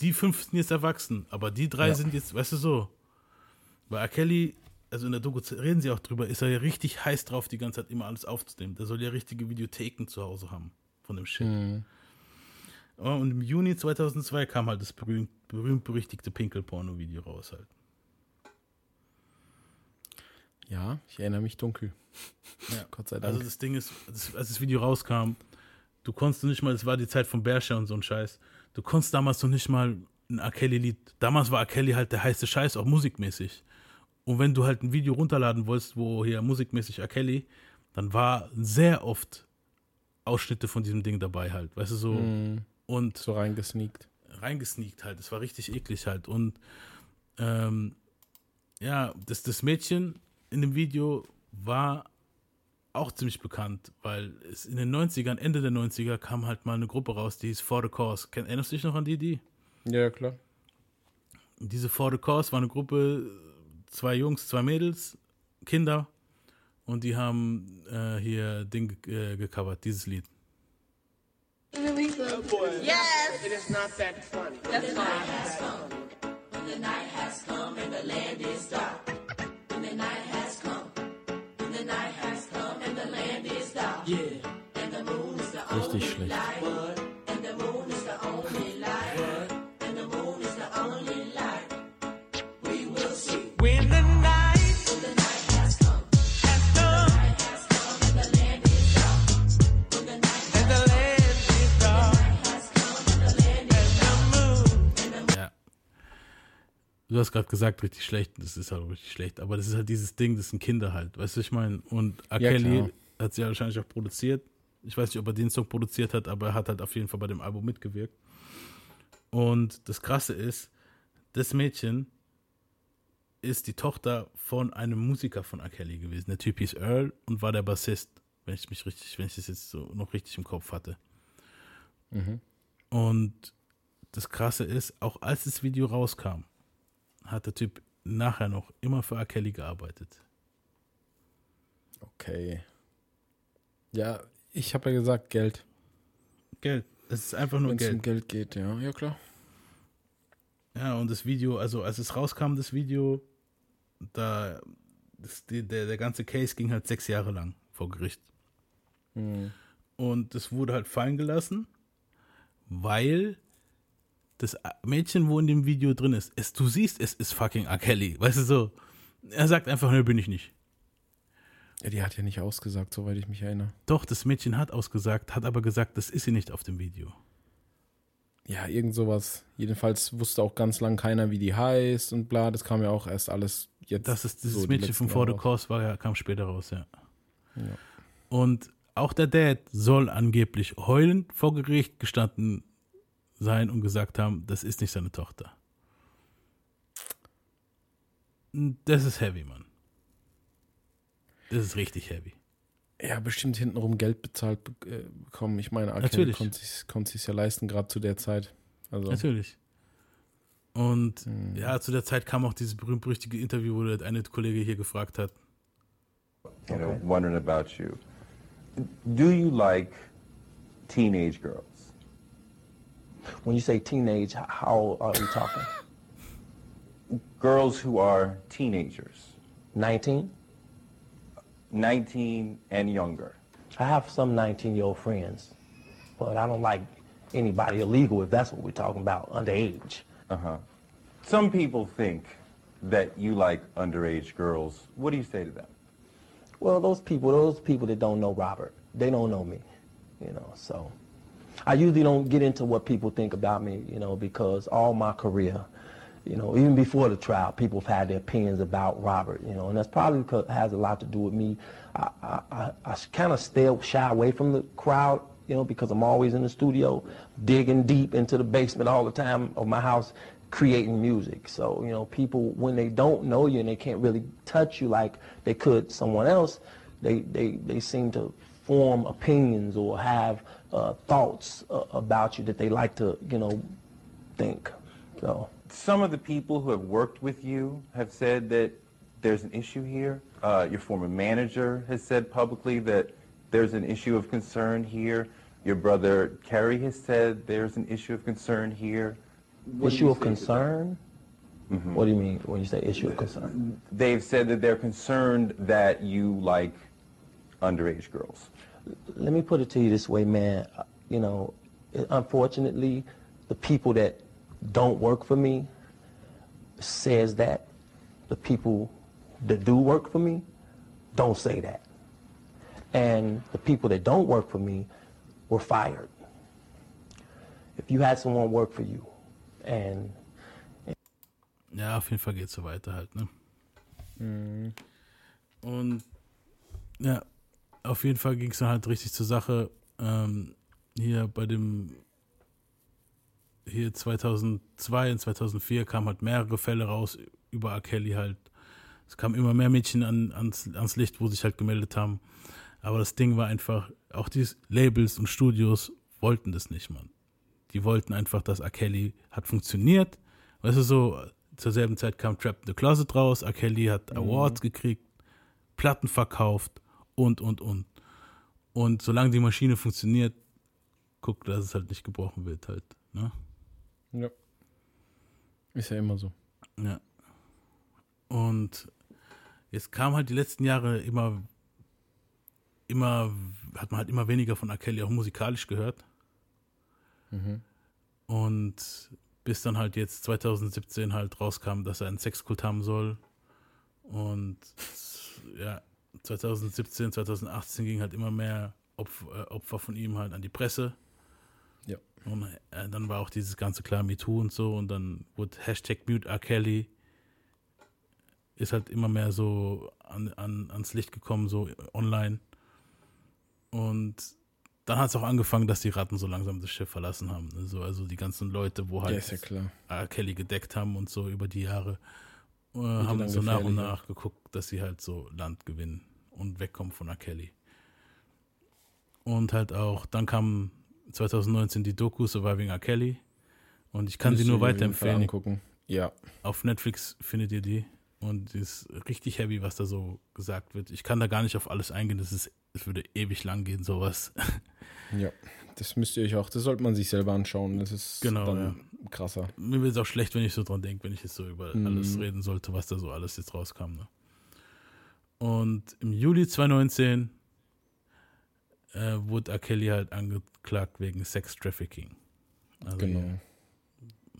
die fünf sind jetzt erwachsen, aber die drei Ja. sind jetzt, weißt du so. Bei R. Kelly, also in der Doku reden sie auch drüber, ist er ja richtig heiß drauf, die ganze Zeit immer alles aufzunehmen. Der soll ja richtige Videotheken zu Hause haben von dem Shit. Mhm. Oh, Und im Juni 2002 kam halt das berühmt, berühmt-berüchtigte Pinkel-Porno-Video raus halt. Ja, ich erinnere mich dunkel. Ja. Gott sei Dank. Also das Ding ist, das, als das Video rauskam, du konntest nicht mal, es war die Zeit von Berscher und so ein Scheiß, du konntest damals noch nicht mal ein R. Kelly-Lied, damals war R. Kelly halt der heiße Scheiß, auch musikmäßig. Und wenn du halt ein Video runterladen wolltest, wo hier musikmäßig R. Kelly, dann war sehr oft Ausschnitte von diesem Ding dabei halt, weißt du, so. Mhm. Und so reingesneakt. reingesneakt halt. Es war richtig eklig halt. Und ähm, ja, das, das Mädchen in dem Video war auch ziemlich bekannt, weil es in den 90ern, Ende der 90er, kam halt mal eine Gruppe raus, die hieß For the Cause. Erinnerst du dich noch an die, die? Ja, ja, klar. Diese For the Cause war eine Gruppe, zwei Jungs, zwei Mädels, Kinder. Und die haben äh, hier Ding äh, gecovert, dieses Lied. Richtig schlecht. When Du hast gerade gesagt, richtig schlecht. Das ist halt richtig schlecht. Aber das ist halt dieses Ding, das sind Kinder halt. Weißt du, ich meine, und R. Ja, Kelly hat sie ja wahrscheinlich auch produziert. Ich weiß nicht, ob er den Song produziert hat, aber er hat halt auf jeden Fall bei dem Album mitgewirkt. Und das Krasse ist, das Mädchen ist die Tochter von einem Musiker von R. Kelly gewesen. Der Typ hieß Earl und war der Bassist, wenn ich mich richtig, wenn ich das jetzt so noch richtig im Kopf hatte. Und das Krasse ist, auch als das Video rauskam, hat der Typ nachher noch immer für R. Kelly gearbeitet. Okay. Ja, ich habe ja gesagt, Geld. Geld. Es ist einfach nur Wenn es um Geld. Geld geht, ja. Ja, klar. Ja, und das Video, also als es rauskam, das Video, da, das, die, der, der ganze Case ging halt sechs Jahre lang vor Gericht. Und das wurde halt fallen gelassen, weil das Mädchen, wo in dem Video drin ist, es, du siehst, es ist fucking R. Kelly. Weißt du so? Er sagt einfach, ne, bin ich nicht. Ja, die hat ja nicht ausgesagt, soweit ich mich erinnere. Doch, das Mädchen hat ausgesagt, hat aber gesagt, das ist sie nicht auf dem Video. Ja, irgend sowas. Jedenfalls wusste auch ganz lang keiner, wie die heißt und bla. Das kam ja auch erst alles jetzt. Das ist dieses so Mädchen von For the. Course war ja, kam später raus, ja. Und auch der Dad soll angeblich heulend vor Gericht gestanden sein und gesagt haben, das ist nicht seine Tochter. Das ist heavy, Mann. Das ist richtig heavy. Ja, bestimmt hintenrum Geld bezahlt be- äh, bekommen. Ich meine, Natürlich. konnte sich konnte sich's ja leisten, gerade zu der Zeit. Also, Natürlich. Und ja, zu der Zeit kam auch dieses berühmt-berüchtigte Interview, wo der eine Kollege hier gefragt hat, you know, wondering about you. Do you like teenage girls? When you say teenage, how old are we talking? Girls who are teenagers, 19? 19 and younger. I have some 19 year old friends, but I don't like anybody illegal if that's what we're talking about, underage. Uh huh. Some people think that you like underage girls. What do you say to them? Well, those people, those people that don't know Robert, they don't know me, you know, so. I usually don't get into what people think about me, you know, because all my career, you know, even before the trial, people have had their opinions about Robert, you know, and that's probably because has a lot to do with me. I, I, I, I kind of stay shy away from the crowd, you know, because I'm always in the studio, digging deep into the basement all the time of my house, creating music. So, you know, people, when they don't know you and they can't really touch you like they could someone else, they, they, they seem to form opinions or have uh, thoughts uh, about you that they like to, you know, think. So, Some of the people who have worked with you have said that there's an issue here. Uh, your former manager has said publicly that there's an issue of concern here. Your brother Kerry has said there's an issue of concern here. What issue of say to that? concern? What do you mean when you say issue of concern? They've said that they're concerned that you like underage girls. Let me put it to you this way, man. You know, unfortunately, the people that don't work for me says that. The people that do work for me don't say that. And the people that don't work for me were fired. If you had someone work for you and Ja, auf jeden Fall geht es so weiter halt, ne? Mhm. Und ja, auf jeden Fall ging es dann halt richtig zur Sache. Ähm, hier bei dem hier 2002 und 2004 kamen halt mehrere Fälle raus über R. Kelly halt. Es kamen immer mehr Mädchen an, ans, ans Licht, wo sich halt gemeldet haben. Aber das Ding war einfach, auch die Labels und Studios wollten das nicht, Mann. Die wollten einfach, dass R. Kelly hat funktioniert. Weißt du, so zur selben Zeit kam Trap in the Closet raus, R. Kelly hat Awards gekriegt Platten verkauft und, und, und. Und solange die Maschine funktioniert, guckt, dass es halt nicht gebrochen wird halt. Ne? Ja. Ist ja immer so. Ja. Und jetzt kam halt die letzten Jahre immer, immer, hat man halt immer weniger von R. Kelly auch musikalisch gehört. Mhm. Und bis dann halt jetzt 2017 halt rauskam, dass er einen Sexkult haben soll. Und ja, 2017, 2018 ging halt immer mehr Opfer, äh, Opfer von ihm halt an die Presse. Ja. Und äh, dann war auch dieses ganze klar MeToo und so und dann wurde Hashtag Mute R. Kelly ist halt immer mehr so an, an, ans Licht gekommen, so online. Und dann hat es auch angefangen, dass die Ratten so langsam das Schiff verlassen haben. Also, also die ganzen Leute, wo halt Ja, ja. R. Kelly gedeckt haben und so über die Jahre, äh, haben so nach und nach geguckt, dass sie halt so Land gewinnen und wegkommen von R. Kelly. Und halt auch, dann kam 2019 die Doku Surviving R. Kelly. Und ich kann Müsst sie nur weiterempfehlen. Angucken. Ja. Auf Netflix findet ihr die. Und die ist richtig heavy, was da so gesagt wird. Ich kann da gar nicht auf alles eingehen. Das ist, es würde ewig lang gehen, sowas. Ja. Das müsst ihr euch auch, das sollte man sich selber anschauen. Das ist Genau, dann krasser. Mir wird es auch schlecht, wenn ich so dran denke, wenn ich jetzt so über Mhm. alles reden sollte, was da so alles jetzt rauskam. Ne? Und im Juli 2019 äh, wurde R. Kelly halt angeklagt wegen Sex Trafficking. Also, Genau.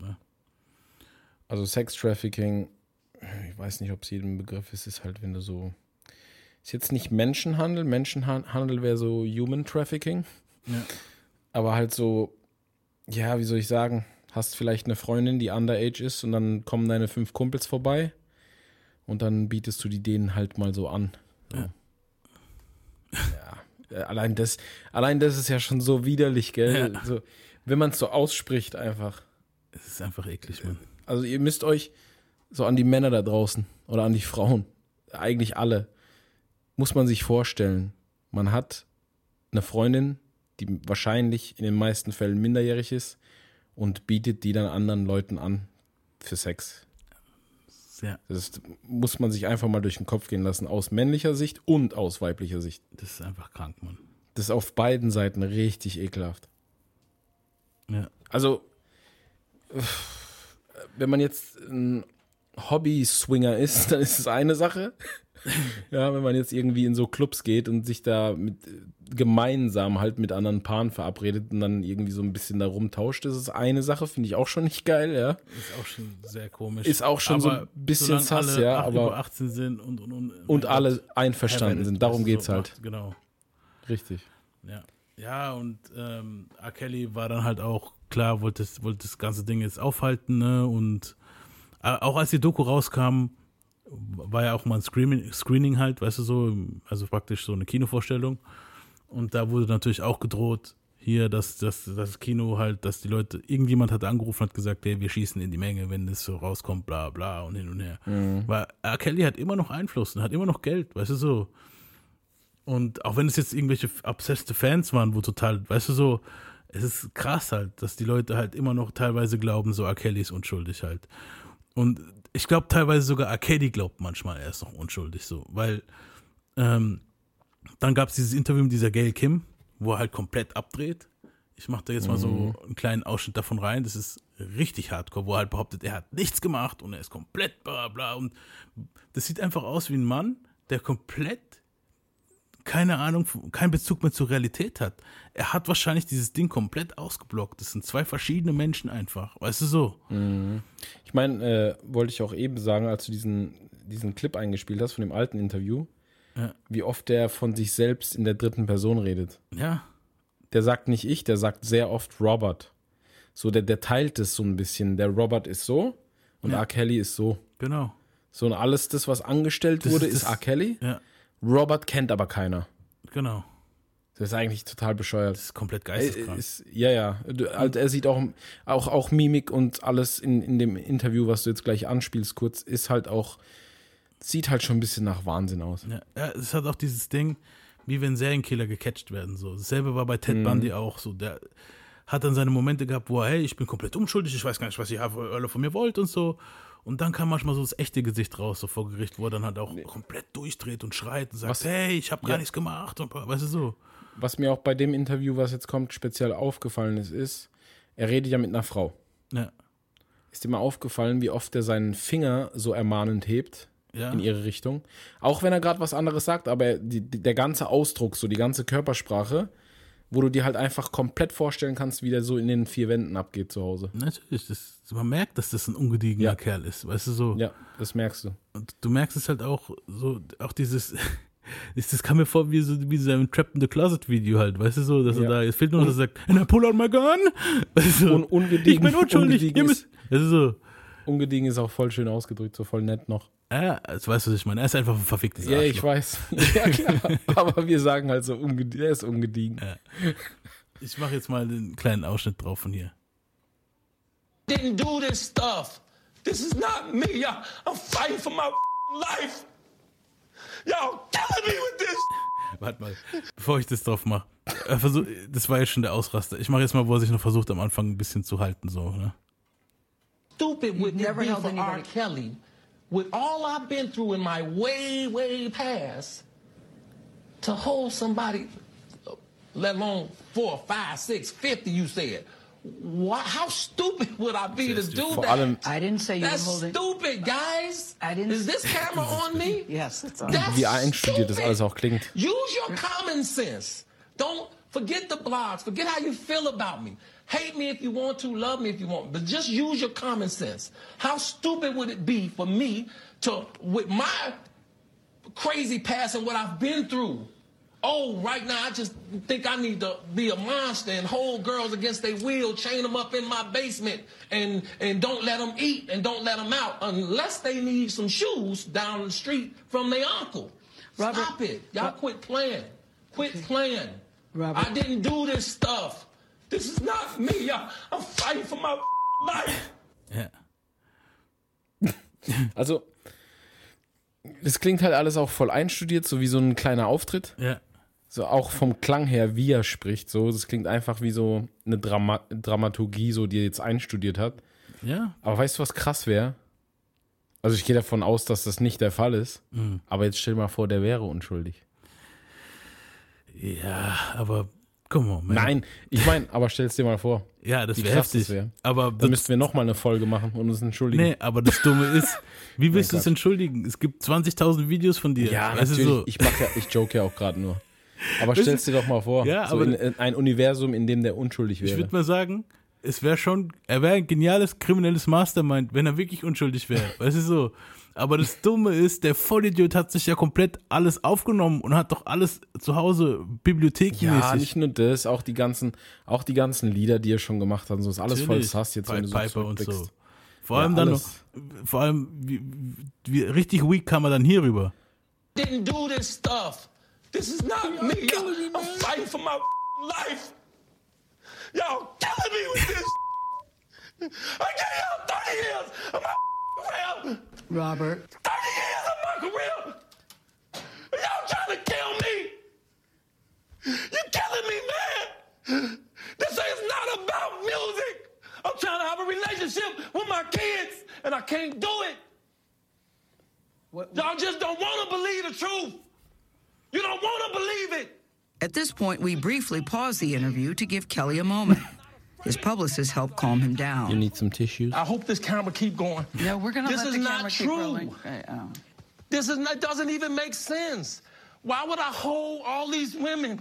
Ja. Also Sex Trafficking, ich weiß nicht, ob es jedem Begriff ist, ist halt, wenn du so. Ist jetzt nicht Menschenhandel. Menschenhandel wäre so Human Trafficking. Ja. Aber halt so, ja, wie soll ich sagen, hast vielleicht eine Freundin, die underage ist und dann kommen deine fünf Kumpels vorbei und dann bietest du die denen halt mal so an. Ja. Ja. Äh, Allein das, allein das ist ja schon so widerlich, gell? Ja. So, wenn man es so ausspricht einfach. Es ist einfach eklig, Mann. Also ihr müsst euch so an die Männer da draußen oder an die Frauen, eigentlich alle, muss man sich vorstellen, man hat eine Freundin, die wahrscheinlich in den meisten Fällen minderjährig ist und bietet die dann anderen Leuten an für Sex. Ja, Das muss man sich einfach mal durch den Kopf gehen lassen, aus männlicher Sicht und aus weiblicher Sicht. das ist einfach krank, Mann. Das ist auf beiden Seiten richtig ekelhaft. Ja. Also, wenn man jetzt ein Hobby-Swinger ist, dann ist es eine Sache. Ja, wenn man jetzt irgendwie in so Clubs geht und sich da mit gemeinsam halt mit anderen Paaren verabredet und dann irgendwie so ein bisschen da rumtauscht, das ist eine Sache, finde ich auch schon nicht geil, ja. Ist auch schon sehr komisch. Ist auch schon so Aber ein bisschen sass, ja, aber- über 18 sind und und und, Und alle einverstanden sind, darum geht's so halt. macht, Genau. Richtig. Ja, ja und ähm, R. Kelly war dann halt auch klar, wollte das, wollte das ganze Ding jetzt aufhalten, ne? Und äh, auch als die Doku rauskam, war ja auch mal ein Screening, Screening halt, weißt du so, also praktisch so eine Kinovorstellung. Und da wurde natürlich auch gedroht, hier, dass, dass das Kino halt, dass die Leute, irgendjemand hat angerufen und hat gesagt, hey, wir schießen in die Menge, wenn das so rauskommt, bla bla und hin und her. Weil R. Kelly hat immer noch Einfluss und hat immer noch Geld, weißt du so. Und auch wenn es jetzt irgendwelche obsesste Fans waren, wo total, weißt du so, es ist krass halt, dass die Leute halt immer noch teilweise glauben, so R. Kelly ist unschuldig halt. Und ich glaube teilweise sogar. Kelly glaubt manchmal, er ist noch unschuldig so, weil ähm, dann gab es dieses Interview mit dieser Gail Kim, wo er halt komplett abdreht. Ich mache da jetzt mal so einen kleinen Ausschnitt davon rein. Das ist richtig hardcore, wo er halt behauptet, er hat nichts gemacht und er ist komplett bla bla. Und das sieht einfach aus wie ein Mann, der komplett keine Ahnung, keinen Bezug mehr zur Realität hat. Er hat wahrscheinlich dieses Ding komplett ausgeblockt. Das sind zwei verschiedene Menschen einfach. Weißt du so? Ich meine, äh, wollte ich auch eben sagen, als du diesen, diesen Clip eingespielt hast von dem alten Interview, Ja. wie oft der von sich selbst in der dritten Person redet. Ja. Der sagt nicht ich, der sagt sehr oft Robert. So, der, der teilt es so ein bisschen. Der Robert ist so und Ja. R. Kelly ist so. Genau. So, und alles das, was angestellt Das wurde, ist ist R. Kelly. Ja. Robert kennt aber keiner. Genau. Das ist eigentlich total bescheuert. Das ist komplett Äh, geisteskrank. Ist, ja, ja. Also er sieht auch, auch, auch Mimik und alles in, in dem Interview, was du jetzt gleich anspielst, kurz, ist halt auch, sieht halt schon ein bisschen nach Wahnsinn aus. Ja, ja, es hat auch dieses Ding, wie wenn Serienkiller gecatcht werden. So. Dasselbe war bei Ted Bundy auch so. Der hat dann seine Momente gehabt, wo er, hey, ich bin komplett unschuldig, ich weiß gar nicht, was ihr alle von mir wollt und so. Und dann kam manchmal so das echte Gesicht raus, so vor Gericht, wo er dann halt auch komplett durchdreht und schreit und sagt, Was- hey, ich habe gar Ja. nichts gemacht. Und, weißt du so. Was mir auch bei dem Interview, was jetzt kommt, speziell aufgefallen ist, ist, er redet ja mit einer Frau. Ja. Ist dir mal aufgefallen, wie oft er seinen Finger so ermahnend hebt Ja. in ihre Richtung? Auch wenn er gerade was anderes sagt, aber die, die, der ganze Ausdruck, so die ganze Körpersprache, wo du dir halt einfach komplett vorstellen kannst, wie der so in den vier Wänden abgeht zu Hause. Natürlich, das, man merkt, dass das ein ungediegener Ja. Kerl ist, weißt du so. Ja, das merkst du. Und du merkst es halt auch, so, auch dieses, das kam mir vor wie so, wie so ein Trap in the Closet Video halt, weißt du so, dass er Ja. da, es fehlt nur, dass er sagt, and I pull out my gun. Weißt du, Un ungediegen, ich bin unschuldig, ihr müsst, ist, so. ungediegen ist auch voll schön ausgedrückt, so voll nett noch. Ja, das weißt du, was ich meine. Er ist einfach ein verficktes Ja, ich Arschloch. weiß. Ja, klar. Aber wir sagen halt so, er ist ungediegen. Ich mache jetzt mal einen kleinen Ausschnitt drauf von hier. didn't do this stuff. This is not me. I'm fighting for my life. Y'all killing me with this. Warte mal, bevor ich das drauf mache. Versuch, das war ja schon der Ausraster. Ich mache jetzt mal, wo er sich noch versucht, am Anfang ein bisschen zu halten, so, ne? Stupid would never for R. Kelly, with all I've been through in my way, way past, to hold somebody, let alone four, five, six, fifty, you said. Why, how stupid would I be to do Vor that? allem, I didn't say you That's were holding. stupid, guys. I didn't- Is this camera on me? Yes, it's on. That's wie einstudiert das stupid. alles auch klingt. Use your common sense. Don't forget the blogs. Forget how you feel about me. Hate me if you want to, love me if you want, but just use your common sense. How stupid would it be for me to, with my crazy past and what I've been through, oh, right now I just think I need to be a monster and hold girls against their will, chain them up in my basement, and and don't let them eat and don't let them out unless they need some shoes down the street from their uncle. Robert- Stop it. Y'all quit playing. Quit playing. Robert- I didn't do this stuff. This is not me. Y'all. I'm fighting for my life. Ja. Also, das klingt halt alles auch voll einstudiert, so wie so ein kleiner Auftritt. Ja. So auch vom Klang her, wie er spricht. So, das klingt einfach wie so eine Drama Dramaturgie, so die er jetzt einstudiert hat. Ja. Aber weißt du, was krass wäre? Also ich gehe davon aus, dass das nicht der Fall ist. Mhm. Aber jetzt stell dir mal vor, der wäre unschuldig. Ja, aber, come on, man. Nein, ich meine, aber stell's dir mal vor. Ja, das wäre krass das heftig. wär. Aber Dann müssten wir nochmal eine Folge machen und uns entschuldigen. nee, aber das Dumme ist, wie willst du es entschuldigen? Es gibt 20.000 Videos von dir. Ja, weißt natürlich. so. Ich mach ja, ich joke ja auch gerade nur. Aber Weißt stell's dir doch mal vor. Ja, so aber- in, in ein Universum, in dem der unschuldig Ich wäre. würde mal sagen, es wäre schon, er wäre ein geniales kriminelles Mastermind, wenn er wirklich unschuldig wäre. weißt du so? Aber das Dumme ist, der Vollidiot hat sich ja komplett alles aufgenommen und hat doch alles zu Hause Ja, bibliothekenmäßig. nicht nur das, auch die ganzen, auch die ganzen Lieder, die er schon gemacht hat, so ist alles voll Natürlich. Sass jetzt, wenn du so Piper und so. Vor Ja, allem dann noch, vor allem, wie, wie, richtig weak kam er dann hier rüber. Didn't do this stuff. This is not me. Y'all. I'm fighting for my life. Y'all killing me with this. I gave y'all 30 years of my career. Robert. 30 years of my career. Y'all trying to kill me. You killing me, man. This is not about music. I'm trying to have a relationship with my kids, and I can't do it. What, Y'all just don't want to believe the truth. You don't want to believe it. At this point, we briefly pause the interview to give Kelly a moment. His publicist helped calm him down. You need some tissues. I hope this camera keep going. no, we're gonna This let is the not camera keep true. rolling. Right, oh. This is not, doesn't even make sense. Why would I hold all these women?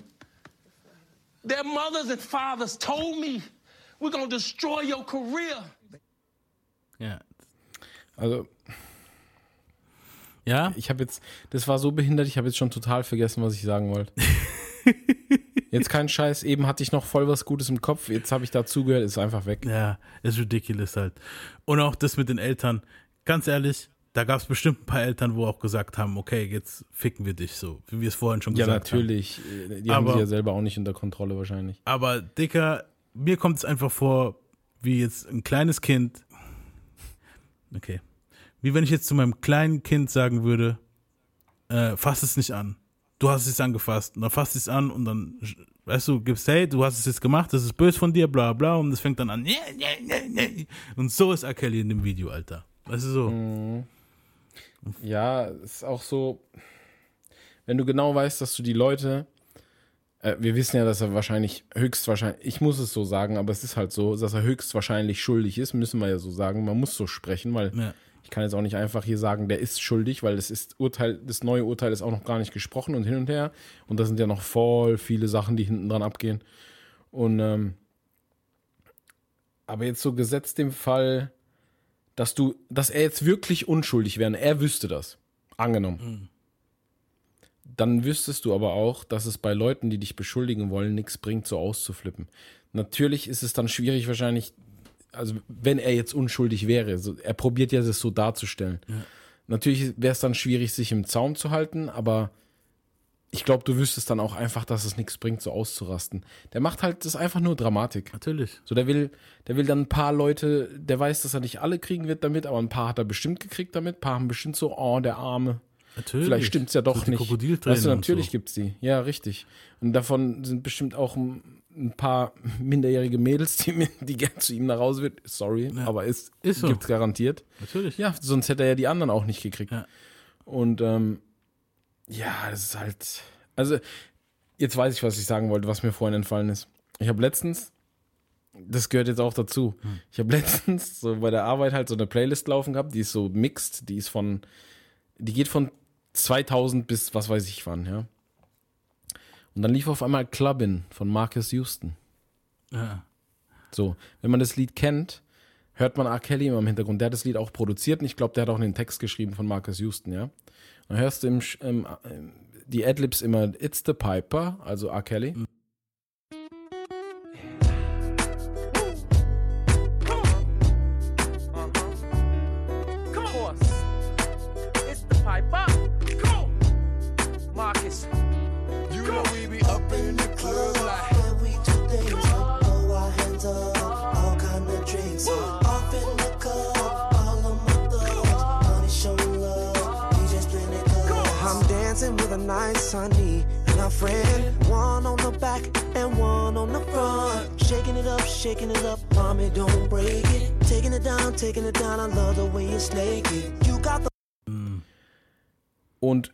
Their mothers and fathers told me, we're going to destroy your career. Ja. Also, Ja? ich habe jetzt, das war so behindert, ich habe jetzt schon total vergessen, was ich sagen wollte. jetzt kein Scheiß, eben hatte ich noch voll was Gutes im Kopf, jetzt habe ich dazugehört, ist einfach weg. Ja, ist ridiculous halt. Und auch das mit den Eltern. Ganz ehrlich, da gab es bestimmt ein paar Eltern, wo auch gesagt haben, okay, jetzt ficken wir dich so, wie wir es vorhin schon Ja, gesagt haben. natürlich. Die haben Aber- sie ja selber auch nicht unter Kontrolle wahrscheinlich. Aber Dicker, mir kommt es einfach vor, wie jetzt ein kleines Kind. Okay. Wie wenn ich jetzt zu meinem kleinen Kind sagen würde, äh, fass es nicht an. Du hast es angefasst. Und dann fasst es an und dann, weißt du, gibst, hey, du hast es jetzt gemacht, das ist böse von dir, bla bla. Und es fängt dann an. Und so ist R. Kelly in dem Video, Alter. Weißt du so? Mhm. Ja, ist auch so, wenn du genau weißt, dass du die Leute, äh, wir wissen ja, dass er wahrscheinlich höchstwahrscheinlich, ich muss es so sagen, aber es ist halt so, dass er höchstwahrscheinlich schuldig ist, müssen wir ja so sagen. Man muss so sprechen, weil Ja. Ich kann jetzt auch nicht einfach hier sagen, der ist schuldig, weil das ist Urteil, das neue Urteil ist auch noch gar nicht gesprochen und hin und her. Und da sind ja noch voll viele Sachen, die hinten dran abgehen. Und ähm, aber jetzt so gesetzt dem Fall, dass du, dass er jetzt wirklich unschuldig wäre, er wüsste das, angenommen. Dann wüsstest du aber auch, dass es bei Leuten, die dich beschuldigen wollen, nichts bringt, so auszuflippen. Natürlich ist es dann schwierig, wahrscheinlich, also wenn er jetzt unschuldig wäre, so, er probiert ja das so darzustellen. Natürlich wäre es dann schwierig, sich im Zaum zu halten, aber ich glaube, du wüsstest dann auch einfach, dass es nichts bringt, so auszurasten. Der macht halt das einfach nur Dramatik. Natürlich. So, der will, der will dann ein paar Leute, der weiß, dass er nicht alle kriegen wird damit, aber ein paar hat er bestimmt gekriegt damit. Ein paar haben bestimmt so, oh, der Arme. Natürlich. Vielleicht stimmt's ja doch So nicht. Weißt du, natürlich so. gibt's die. Ja, richtig. Und davon sind bestimmt auch ein, paar minderjährige Mädels, die, die gern zu ihm nach Hause wird. Sorry, aber ist, Ist so. gibt's garantiert. Natürlich. Ja, sonst hätte er ja die anderen auch nicht gekriegt. Ja. Und ähm, ja, das ist halt. Also, jetzt weiß ich, was ich sagen wollte, was mir vorhin entfallen ist. Ich habe letztens, das gehört jetzt auch dazu, Hm. ich habe letztens so bei der Arbeit halt so eine Playlist laufen gehabt, die ist so mixed, die ist von, die geht von 2000 bis was weiß ich wann, ja. Und dann lief auf einmal Clubbin von Marcus Houston. Ja. So, wenn man das Lied kennt, hört man R. Kelly immer im Hintergrund. Der hat das Lied auch produziert und ich glaube, der hat auch den Text geschrieben von Marcus Houston, ja. Dann hörst du im, im, ähm, die Adlibs immer It's the Piper, also R. Kelly. Come shaking it up, mommy, don't break it. Taking it down, taking it down, I love the way it's naked. You got the Und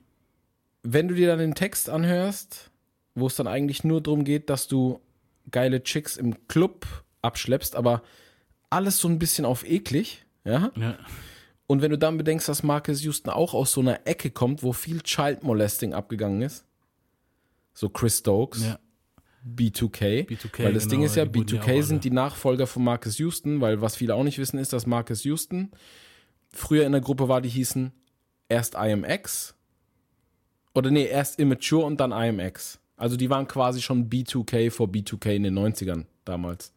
wenn du dir dann den Text anhörst, wo es dann eigentlich nur darum geht, dass du geile Chicks im Club abschleppst, aber alles so ein bisschen auf eklig, ja? Ja. Und wenn du dann bedenkst, dass Marcus Houston auch aus so einer Ecke kommt, wo viel Child Molesting abgegangen ist, so Chris Stokes, Ja. B2K, B2K, weil das Ding genau, ist ja, die wurden ja auch B2K alle- sind die Nachfolger von Marcus Houston, weil was viele auch nicht wissen, ist, dass Marcus Houston früher in der Gruppe war, die hießen erst IMX oder nee, erst Immature und dann IMX. Also die waren quasi schon B2K vor B2K in den 90ern damals.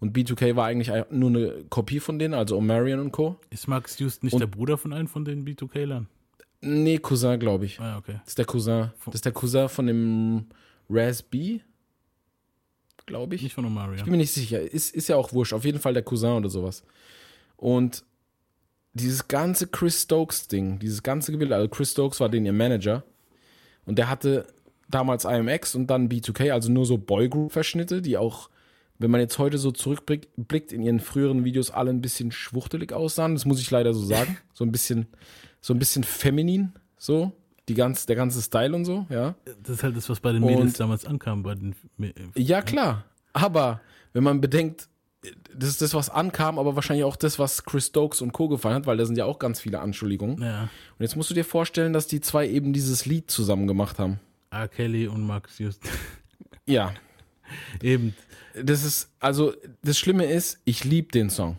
Und B2K war eigentlich nur eine Kopie von denen, also Omarion und Co. Ist Max Houston nicht Und- der Bruder von einem von den B2K-Lern? Nee, Cousin, glaube ich. Ah, okay. Das ist der Cousin. Das ist der Cousin von dem Raz B, glaube ich. Nicht von Omarion. Ich bin mir nicht sicher. Ist, ist ja auch wurscht. Auf jeden Fall der Cousin oder sowas. Und dieses ganze Chris Stokes-Ding, dieses ganze Gebilde, also Chris Stokes war den ihr Manager. Und der hatte damals IMX und dann B2K, also nur so Boygroup-Verschnitte, die auch, wenn man jetzt heute so zurückblickt, blickt, in ihren früheren Videos alle ein bisschen schwuchtelig aussahen. Das muss ich leider so sagen. So ein bisschen, so ein bisschen feminin, so. Die ganz, der ganze Style und so, ja. Das ist halt das, was bei den Mädels Und- damals ankam. Bei den, Mä- Ja, klar. Aber wenn man bedenkt, das ist das, was ankam, aber wahrscheinlich auch das, was Chris Stokes und Co. gefallen hat, weil da sind ja auch ganz viele Anschuldigungen. Ja. Und jetzt musst du dir vorstellen, dass die zwei eben dieses Lied zusammen gemacht haben. R. Kelly und Max Houston. Ja. Eben. Das ist, also, das Schlimme ist, ich liebe den Song.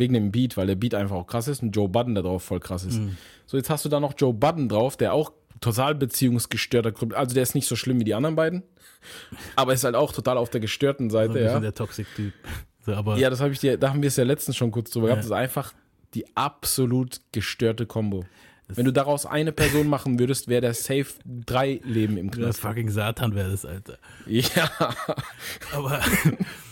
Wegen dem Beat, weil der Beat einfach auch krass ist und Joe Budden da drauf voll krass ist. Mhm. So, jetzt hast du da noch Joe Budden drauf, der auch total beziehungsgestörter, also der ist nicht so schlimm wie die anderen beiden, aber ist halt auch total auf der gestörten ein Seite, bisschen ja. der Toxic-Typ. So, aber Ja, das habe ich dir, da haben wir es ja letztens schon kurz drüber Ja. gehabt. Das ist einfach die absolut gestörte Kombo. Wenn du daraus eine Person machen würdest, wäre der safe drei Leben im der Knast. fucking Satan wäre das, Alter. Ja. Aber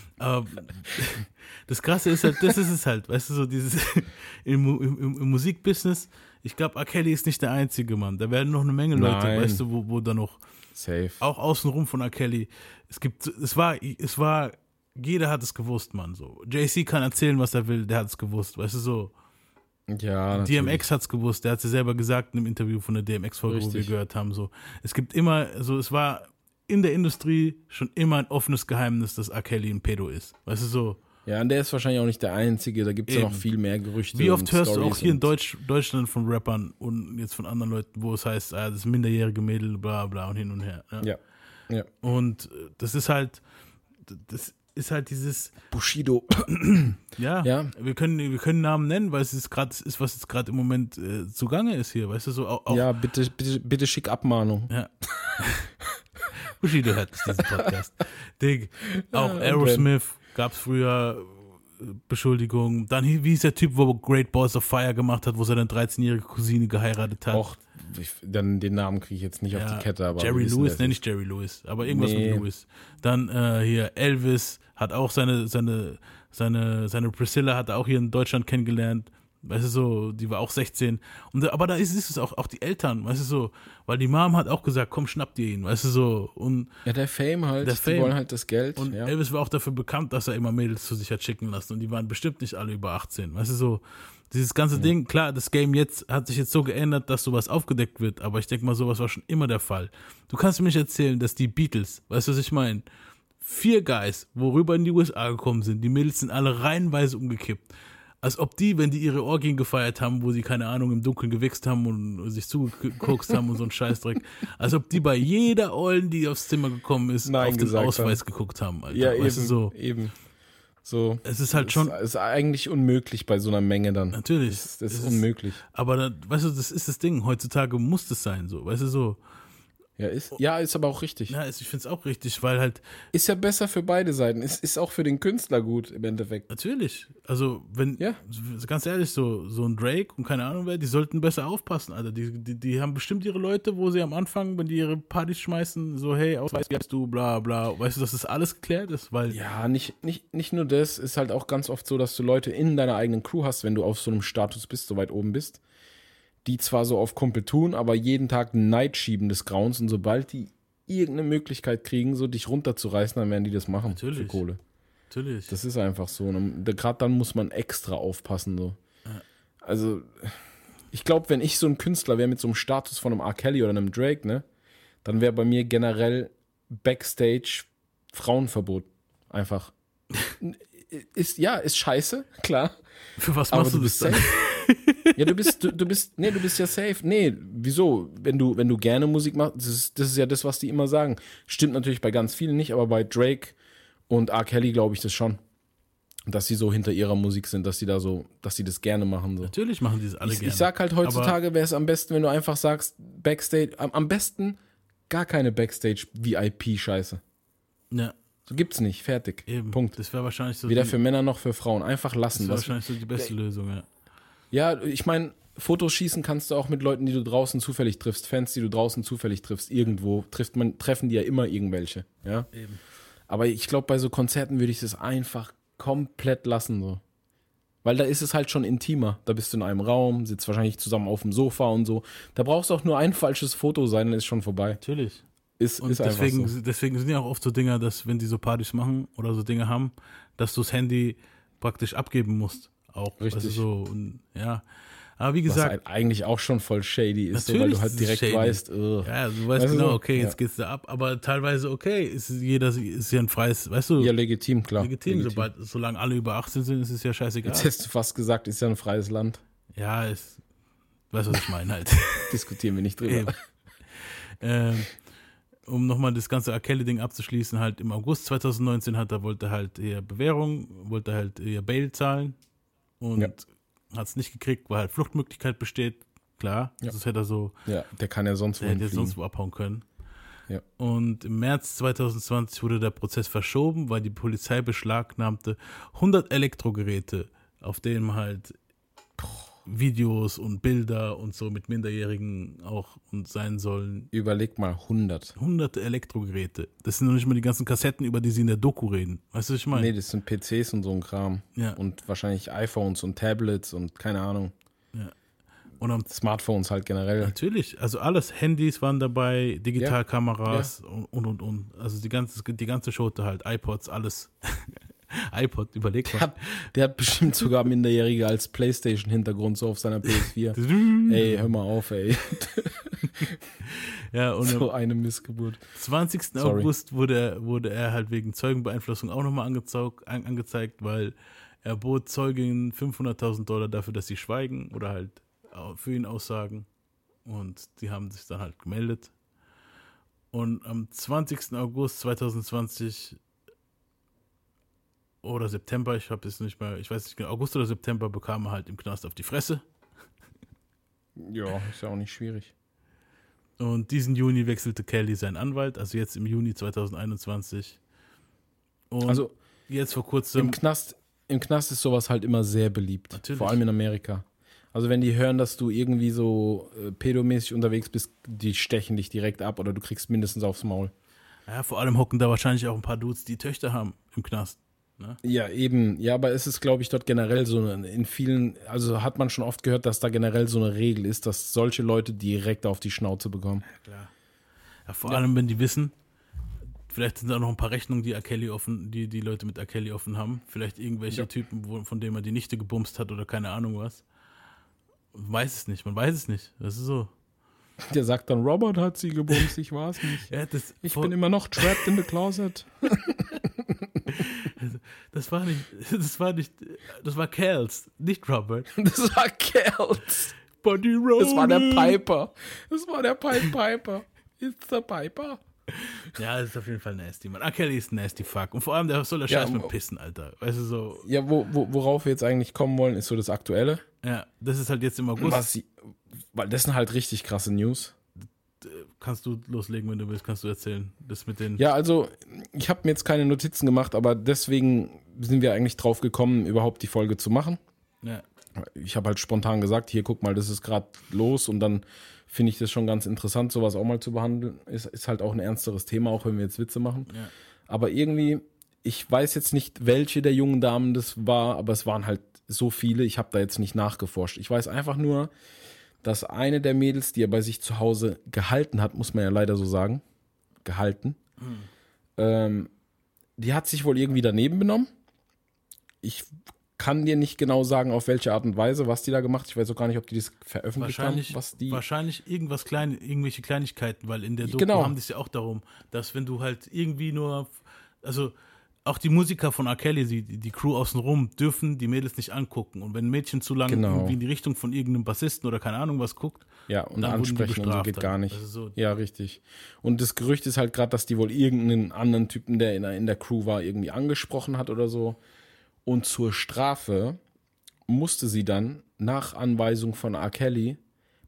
das Krasse ist halt, das ist es halt, weißt du, so dieses im, im, im, Musikbusiness, ich glaube, R. Kelly ist nicht der einzige Mann. Da werden noch eine Menge Leute, Nein. weißt du, wo, wo da noch Safe. auch außenrum von R. Kelly. Es gibt, es war, es war, jeder hat es gewusst, Mann. So, JC kann erzählen, was er will, der hat es gewusst, weißt du so. Ja, DMX hat's gewusst, der hat es selber gesagt in einem Interview von der DMX-Folge, wo wir gehört haben. So, es gibt immer, also es war in der Industrie schon immer ein offenes Geheimnis, dass R. Kelly ein Pedo ist. Weißt du so? Ja, und der ist wahrscheinlich auch nicht der Einzige. Da gibt es ja noch viel mehr Gerüchte. Wie oft hörst du Stories auch hier in Deutsch, Deutschland von Rappern und jetzt von anderen Leuten, wo es heißt, ah, das minderjährige Mädel, bla bla und hin und her. Ja. ja. Und äh, das ist halt, das ist halt dieses Bushido. Ja, Ja. Wir, können, wir können Namen nennen, weil es ist gerade ist, was jetzt gerade im Moment äh, zugange ist hier, weißt du, so auch, auch Ja, bitte, bitte, bitte schick Abmahnung. Ja. Bushido hört diesen Podcast. Dig, auch Ja, Aerosmith gab es früher äh, Beschuldigungen. Dann wie hieß der Typ, wo Great Balls of Fire gemacht hat, wo seine 13-jährige Cousine geheiratet hat? Auch, ich, dann den Namen kriege ich jetzt nicht auf die Kette, aber. Jerry Lewis, nenne ist. ich Jerry Lewis, aber irgendwas Nee. mit Lewis. Dann äh, hier Elvis hat auch seine, seine, seine, seine Priscilla hat er auch hier in Deutschland kennengelernt. Weißt du so, die war auch 16. Und, aber da ist, ist es auch, auch die Eltern, weißt du so, weil die Mom hat auch gesagt, komm, schnapp dir ihn, weißt du so. Und Ja, der Fame halt. der die Fame. wollen halt das Geld. Und ja. Elvis war auch dafür bekannt, dass er immer Mädels zu sich hat schicken lassen. Und die waren bestimmt nicht alle über 18. Weißt du so, dieses ganze Ding, klar, das Game jetzt hat sich jetzt so geändert, dass sowas aufgedeckt wird. Aber ich denke mal, sowas war schon immer der Fall. Du kannst mir nicht erzählen, dass die Beatles, weißt du, was ich meine? Vier Guys, worüber in die USA gekommen sind, die Mädels sind alle reihenweise umgekippt. Als ob die, wenn die ihre Orgien gefeiert haben, wo sie, keine Ahnung, im Dunkeln gewichst haben und sich zugekokst haben und so ein Scheißdreck, als ob die bei jeder Ollen, die aufs Zimmer gekommen ist, Nein auf den Ausweis haben. geguckt haben. Alter. Ja, weißt eben, du, so. eben. So. Es ist halt schon- Es ist eigentlich unmöglich bei so einer Menge dann. Natürlich. Das, das Es ist unmöglich. Aber da, weißt du, das ist das Ding. Heutzutage muss das sein, so. Weißt du, so. Ja, ist, ja, ist aber auch richtig. Ja, ist, ich finde es auch richtig, weil halt, Ist ja besser für beide Seiten. Ist, ist auch für den Künstler gut im Endeffekt. natürlich. Also, wenn, Ja. ganz ehrlich, so, so ein Drake und keine Ahnung wer, die sollten besser aufpassen, Alter. Die, die, die haben bestimmt ihre Leute, wo sie am Anfang, wenn die ihre Partys schmeißen, so, hey, Ausweis, heißt du, bla, bla. Weißt du, dass das alles geklärt ist, weil, Ja, nicht, nicht, nicht nur das, ist halt auch ganz oft so, dass du Leute in deiner eigenen Crew hast, wenn du auf so einem Status bist, so weit oben bist, die zwar so auf Kumpel tun, aber jeden Tag Neid schieben des Grauens und sobald die irgendeine Möglichkeit kriegen, so dich runterzureißen, dann werden die das machen für Natürlich. Kohle. natürlich. Das ist einfach so. Gerade dann muss man extra aufpassen. So. Also, ich glaube, wenn ich so ein Künstler wäre mit so einem Status von einem R. Kelly oder einem Drake, ne, dann wäre bei mir generell Backstage Frauenverbot. Einfach. ist, ja, ist scheiße, klar. Für was machst du du das dann? Ja, du bist, du, du bist, nee, du bist ja safe. Nee, wieso? Wenn du, wenn du gerne Musik machst, das ist, das ist ja das, was die immer sagen. Stimmt natürlich bei ganz vielen nicht, aber bei Drake und R. Kelly glaube ich das schon. Dass sie so hinter ihrer Musik sind, dass sie da so, dass sie das gerne machen. So. Natürlich machen die es alle Ich, gerne. ich sag halt heutzutage wäre es am besten, wenn du einfach sagst, Backstage, am, am besten gar keine Backstage-VIP-Scheiße. Ja, So gibt's nicht, fertig. eben. Punkt. Das wäre wahrscheinlich so Weder die, für Männer noch für Frauen. Einfach das lassen. wär Was, wahrscheinlich so die beste Lösung, ja. Ja, ich meine, Fotos schießen kannst du auch mit Leuten, die du draußen zufällig triffst, Fans, die du draußen zufällig triffst, irgendwo trifft man, treffen die ja immer irgendwelche, ja. Eben. Aber ich glaube, bei so Konzerten würde ich das einfach komplett lassen, so. Weil da ist es halt schon intimer. Da bist du in einem Raum, sitzt wahrscheinlich zusammen auf dem Sofa und so. Da brauchst du auch nur ein falsches Foto sein, dann ist schon vorbei. Natürlich. Ist, Und ist einfach deswegen, so. deswegen sind ja auch oft so Dinger, dass wenn die so Partys machen oder so Dinge haben, dass du das Handy praktisch abgeben musst. Auch. Richtig. Also so, und, ja. Aber wie Was gesagt, halt eigentlich auch schon voll shady ist, so, weil du halt direkt shady. weißt, ugh. ja, du weißt Weißt du genau, so? okay, jetzt Ja. geht's da ab, aber teilweise okay, ist jeder ist ja ein freies, weißt du, ja, legitim, klar. legitim, sobald, solange alle über 18 sind, ist es ja scheißegal. Jetzt hast du fast gesagt, ist ja ein freies Land. Ja, ist, weißt du, was ich meine halt. Diskutieren wir nicht drüber. Ähm, um nochmal das ganze R. Kelly-Ding abzuschließen, halt im August 2019 hat er, wollte halt eher Bewährung, wollte halt eher Bail zahlen und Ja. hat es nicht gekriegt, weil halt Fluchtmöglichkeit besteht. Klar, Ja. das hätte er so, Ja, der kann ja sonst der hätte fliegen. sonst wo abhauen können. Ja. Und im März 2020 wurde der Prozess verschoben, weil die Polizei beschlagnahmte 100 Elektrogeräte, auf denen halt Videos und Bilder und so mit Minderjährigen auch und sein sollen. Überleg mal, 100. Hunderte Elektrogeräte. Das sind noch nicht mal die ganzen Kassetten, über die sie in der Doku reden. Weißt du, was ich meine? Nee, das sind PCs und so ein Kram. Ja. Und wahrscheinlich iPhones und Tablets und keine Ahnung. Und am Smartphones halt generell. Natürlich, also alles, Handys waren dabei, Digitalkameras und, und, und, und. Also die ganze, die ganze Schote halt, iPods, alles. iPod, überleg Der mal. hat, der hat bestimmt sogar Minderjährige als Playstation-Hintergrund so auf seiner PS4. ey, hör mal auf, ey. Ja, und so eine Missgeburt. 20. Sorry. August wurde er, wurde er halt wegen Zeugenbeeinflussung auch nochmal angezeigt, an, angezeigt, weil er bot Zeuginnen 500.000 Dollar dafür, dass sie schweigen oder halt für ihn aussagen. Und die haben sich dann halt gemeldet. Und am 20. August 2020 oder September, ich habe es nicht mehr, ich weiß nicht genau, August oder September bekam er halt im Knast auf die Fresse. Ja, ist ja auch nicht schwierig. Und diesen Juni wechselte Kelly seinen Anwalt, also jetzt im Juni 2021. Und Also, jetzt vor kurzem. Im Knast, Im Knast ist sowas halt immer sehr beliebt. Natürlich. Vor allem in Amerika. Also wenn die hören, dass du irgendwie so äh, pedomäßig unterwegs bist, die stechen dich direkt ab oder du kriegst mindestens aufs Maul. Ja, vor allem hocken da wahrscheinlich auch ein paar Dudes, die Töchter haben im Knast. Ne? Ja, eben. Ja, aber es ist, glaube ich, dort generell so eine, in vielen, also hat man schon oft gehört, dass da generell so eine Regel ist, dass solche Leute direkt auf die Schnauze bekommen. Klar. Ja, vor allem, wenn die wissen, vielleicht sind da noch ein paar Rechnungen, die R. Kelly offen, die die Leute mit R. Kelly offen haben. Vielleicht irgendwelche Ja. Typen, wo, von denen man die Nichte gebumst hat oder keine Ahnung was. Man weiß es nicht, man weiß es nicht. Das ist so. Der sagt dann, Robert hat sie gebumst, ich war's nicht. Ja, ich bin immer noch trapped in the closet. Das war nicht, das war nicht, das war Kels, nicht Robert. Das war Kels. Buddy Roll. Das war der Piper. Das war der Pied Piper. It's the Piper. Ja, das ist auf jeden Fall nasty, man. R. Kelly ist ein nasty fuck. Und vor allem, der soll Ja, scheiß mit wo- pissen, Alter. Weißt du, so. Ja, wo, wo, worauf wir jetzt eigentlich kommen wollen, ist so das Aktuelle. Ja, das ist halt jetzt im August. Was weil das sind halt richtig krasse News. Kannst du loslegen, wenn du willst, kannst du erzählen. Das mit den. Ja, also ich habe mir jetzt keine Notizen gemacht, aber deswegen sind wir eigentlich drauf gekommen, überhaupt die Folge zu machen. Ja. Ich habe halt spontan gesagt, hier guck mal, das ist gerade los und dann finde ich das schon ganz interessant, sowas auch mal zu behandeln. Ist, ist halt auch ein ernsteres Thema, auch wenn wir jetzt Witze machen. Ja. Aber irgendwie, ich weiß jetzt nicht, welche der jungen Damen das war, aber es waren halt so viele, ich habe da jetzt nicht nachgeforscht. Ich weiß einfach nur, dass eine der Mädels, die er bei sich zu Hause gehalten hat, muss man ja leider so sagen, gehalten, ähm, die hat sich wohl irgendwie daneben benommen. Ich kann dir nicht genau sagen, auf welche Art und Weise, was die da gemacht hat. Ich weiß auch gar nicht, ob die das veröffentlicht haben, was die. wahrscheinlich irgendwas klein, irgendwelche Kleinigkeiten, weil in der Doku Genau. haben das ja auch darum, dass wenn du halt irgendwie nur, also auch die Musiker von R. Kelly, die, die Crew außenrum, dürfen die Mädels nicht angucken. Und wenn ein Mädchen zu lange Genau. irgendwie in die Richtung von irgendeinem Bassisten oder keine Ahnung was guckt, Ja, und dann ansprechen und so geht gar nicht. Also so, ja, richtig. Und das Gerücht ist halt gerade, dass die wohl irgendeinen anderen Typen, der in der, in der Crew war, irgendwie angesprochen hat oder so. Und zur Strafe musste sie dann nach Anweisung von R. Kelly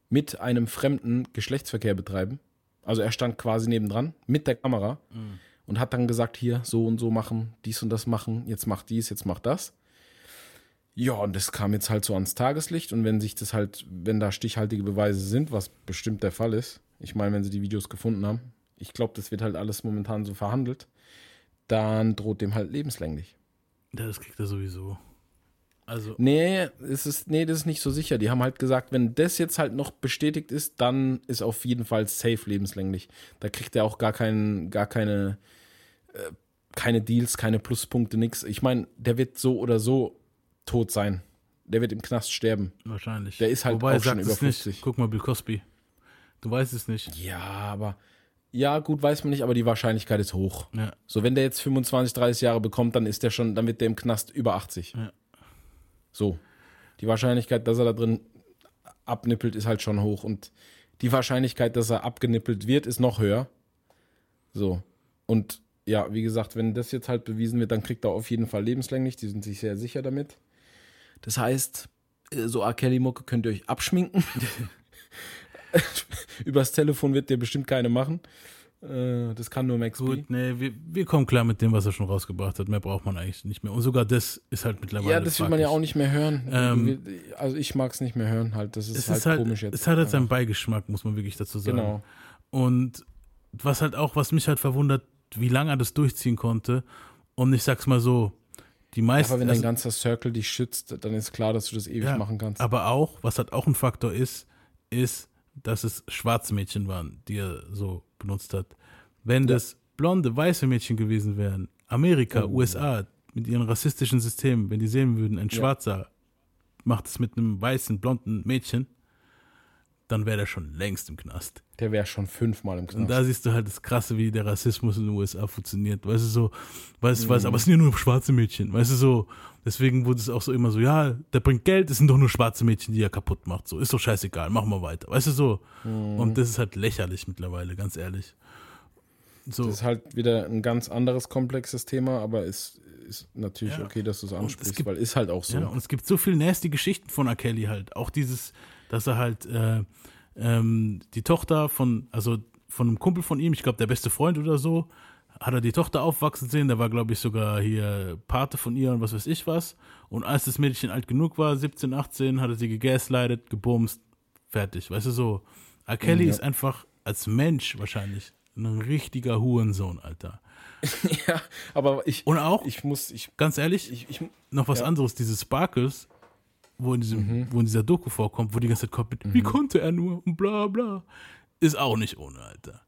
mit einem Fremden Geschlechtsverkehr betreiben. Also er stand quasi nebendran mit der Kamera Mhm. Und hat dann gesagt, hier so und so machen, dies und das machen, jetzt mach dies, jetzt mach das. Ja, und das kam jetzt halt so ans Tageslicht und wenn sich das halt, wenn da stichhaltige Beweise sind, was bestimmt der Fall ist, ich meine, wenn sie die Videos gefunden haben, ich glaube, das wird halt alles momentan so verhandelt, dann droht dem halt lebenslänglich. ja, das kriegt er sowieso. Also, Nee, es ist, nee, das ist nicht so sicher. Die haben halt gesagt, wenn das jetzt halt noch bestätigt ist, dann ist auf jeden Fall safe lebenslänglich. Da kriegt er auch gar keinen, gar keine, äh, keine Deals, keine Pluspunkte, nix. Ich meine, der wird so oder so tot sein. Der wird im Knast sterben. wahrscheinlich. Der ist halt Wobei, auch schon über es nicht. 50. Guck mal, Bill Cosby. Du weißt es nicht. Ja, aber ja, gut, weiß man nicht, aber die Wahrscheinlichkeit ist hoch. Ja. So, wenn der jetzt 25, 30 Jahre bekommt, dann ist der schon, dann wird der im Knast über 80. Ja. So. Die Wahrscheinlichkeit, dass er da drin abnippelt, ist halt schon hoch. Und die Wahrscheinlichkeit, dass er abgenippelt wird, ist noch höher. So. Und ja, wie gesagt, wenn das jetzt halt bewiesen wird, dann kriegt er auf jeden Fall lebenslänglich. Die sind sich sehr sicher damit. Das heißt, äh, so R. Kelly-Mucke könnt ihr euch abschminken. Übers Telefon wird der bestimmt keine machen. Äh, Das kann nur Max B. Gut, nee, wir, wir kommen klar mit dem, was er schon rausgebracht hat. Mehr braucht man eigentlich nicht mehr. Und sogar das ist halt mittlerweile. Ja, das will man ja auch nicht mehr hören. Ähm, also ich mag es nicht mehr hören halt. Das ist, es halt, ist halt, komisch jetzt. es hat halt seinen Beigeschmack, muss man wirklich dazu sagen. Genau. Und was halt auch, was mich halt verwundert, wie lange er das durchziehen konnte. Und ich sag's mal so, die meisten. Aber wenn also- dein ganzer Circle dich schützt, dann ist klar, dass du das ewig Ja, machen kannst. Aber auch, was halt auch ein Faktor ist, ist, dass es schwarze Mädchen waren, die er so benutzt hat. Wenn das blonde, weiße Mädchen gewesen wären, Amerika, Oh. USA, mit ihren rassistischen Systemen, wenn die sehen würden, ein Ja. Schwarzer macht es mit einem weißen, blonden Mädchen, dann wäre der schon längst im Knast. Der wäre schon fünfmal im Und Knast. da siehst du halt das Krasse, wie der Rassismus in den USA funktioniert. Weißt du so, weißt du, weißt, Mhm. aber es sind ja nur schwarze Mädchen. Weißt du so, deswegen wurde es auch so immer so, ja, der bringt Geld, es sind doch nur schwarze Mädchen, die er kaputt macht. So, ist doch scheißegal, machen wir weiter. Weißt du so. Mhm. Und das ist halt lächerlich mittlerweile, ganz ehrlich. So. Das ist halt wieder ein ganz anderes komplexes Thema, aber es ist natürlich Ja. okay, dass du es Und ansprichst, es gibt- weil ist halt auch so. Ja, und es gibt so viel nasty Geschichten von R. Kelly halt. Auch dieses, dass er halt äh, ähm, die Tochter von, also von einem Kumpel von ihm, ich glaube der beste Freund oder so, hat er die Tochter aufwachsen sehen. Der war, glaube ich, sogar hier Pate von ihr und was weiß ich was. Und als das Mädchen alt genug war, 17, 18, hat er sie gegaslightet, gebumst, fertig. Weißt du so. R. Kelly Ja. ist einfach als Mensch wahrscheinlich ein richtiger Hurensohn, Alter. ja, aber ich. Und auch, ich muss, ich, ganz ehrlich, ich, ich, noch was ja. anderes, diese Sparkles, wo in, diesem, wo in dieser Doku vorkommt, wo die ganze Zeit kommt mit, wie konnte er nur und bla bla, ist auch nicht ohne, Alter.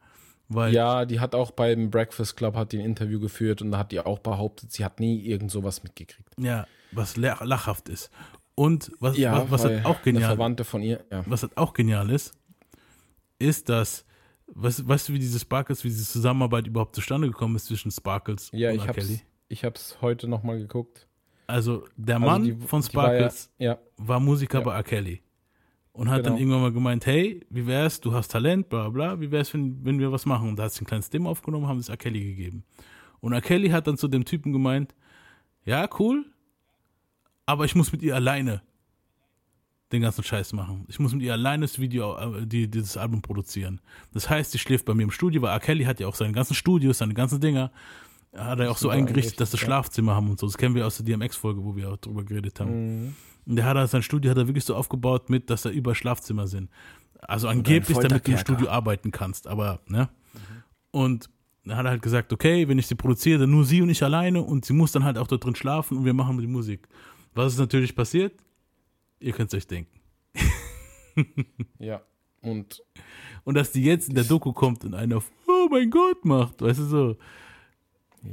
Weil, Ja, die hat auch beim Breakfast Club hat die ein Interview geführt und da hat die auch behauptet, sie hat nie irgend sowas mitgekriegt. ja, was lach- lachhaft ist. Und was, Ja, was, was halt auch genial Verwandte von ihr, ja. was halt auch genial ist, ist, dass, weißt, weißt du, wie diese Sparkles, wie diese Zusammenarbeit überhaupt zustande gekommen ist zwischen Sparkles Ja, und ich R. hab's, Kelly? ich hab's heute nochmal geguckt. Also der Also Mann die- von die war ja- Sparkles ja. war Musiker Ja. bei R. Kelly. Und hat dann Genau. irgendwann mal gemeint, hey, wie wär's, du hast Talent, bla bla, wie wär's, wenn, wenn wir was machen? Und da hat sie ein kleines Demo aufgenommen, haben es R. Kelly gegeben. Und R. Kelly hat dann zu dem Typen gemeint, ja, cool, aber ich muss mit ihr alleine den ganzen Scheiß machen. Ich muss mit ihr alleine das Video, äh, die, dieses Album produzieren. Das heißt, sie schläft bei mir im Studio, weil R. Kelly hat ja auch seine ganzen Studios, seine ganzen Dinger, hat er auch so eingerichtet, dass sie ja. Schlafzimmer haben und so. Das kennen wir aus der DMX-Folge, wo wir auch drüber geredet haben. Mhm. Und der hat er sein Studio hat er wirklich so aufgebaut mit, dass da über Schlafzimmer sind. Also angeblich, damit du im. Studio arbeiten kannst, aber, ne? Und dann hat er halt gesagt, okay, wenn ich sie produziere, dann nur sie und ich alleine und sie muss dann halt auch dort drin schlafen und wir machen die Musik. Was ist natürlich passiert? Ihr könnt es euch denken. Ja. Und Und dass die jetzt in der Doku kommt und einer auf, oh mein Gott macht, weißt du so.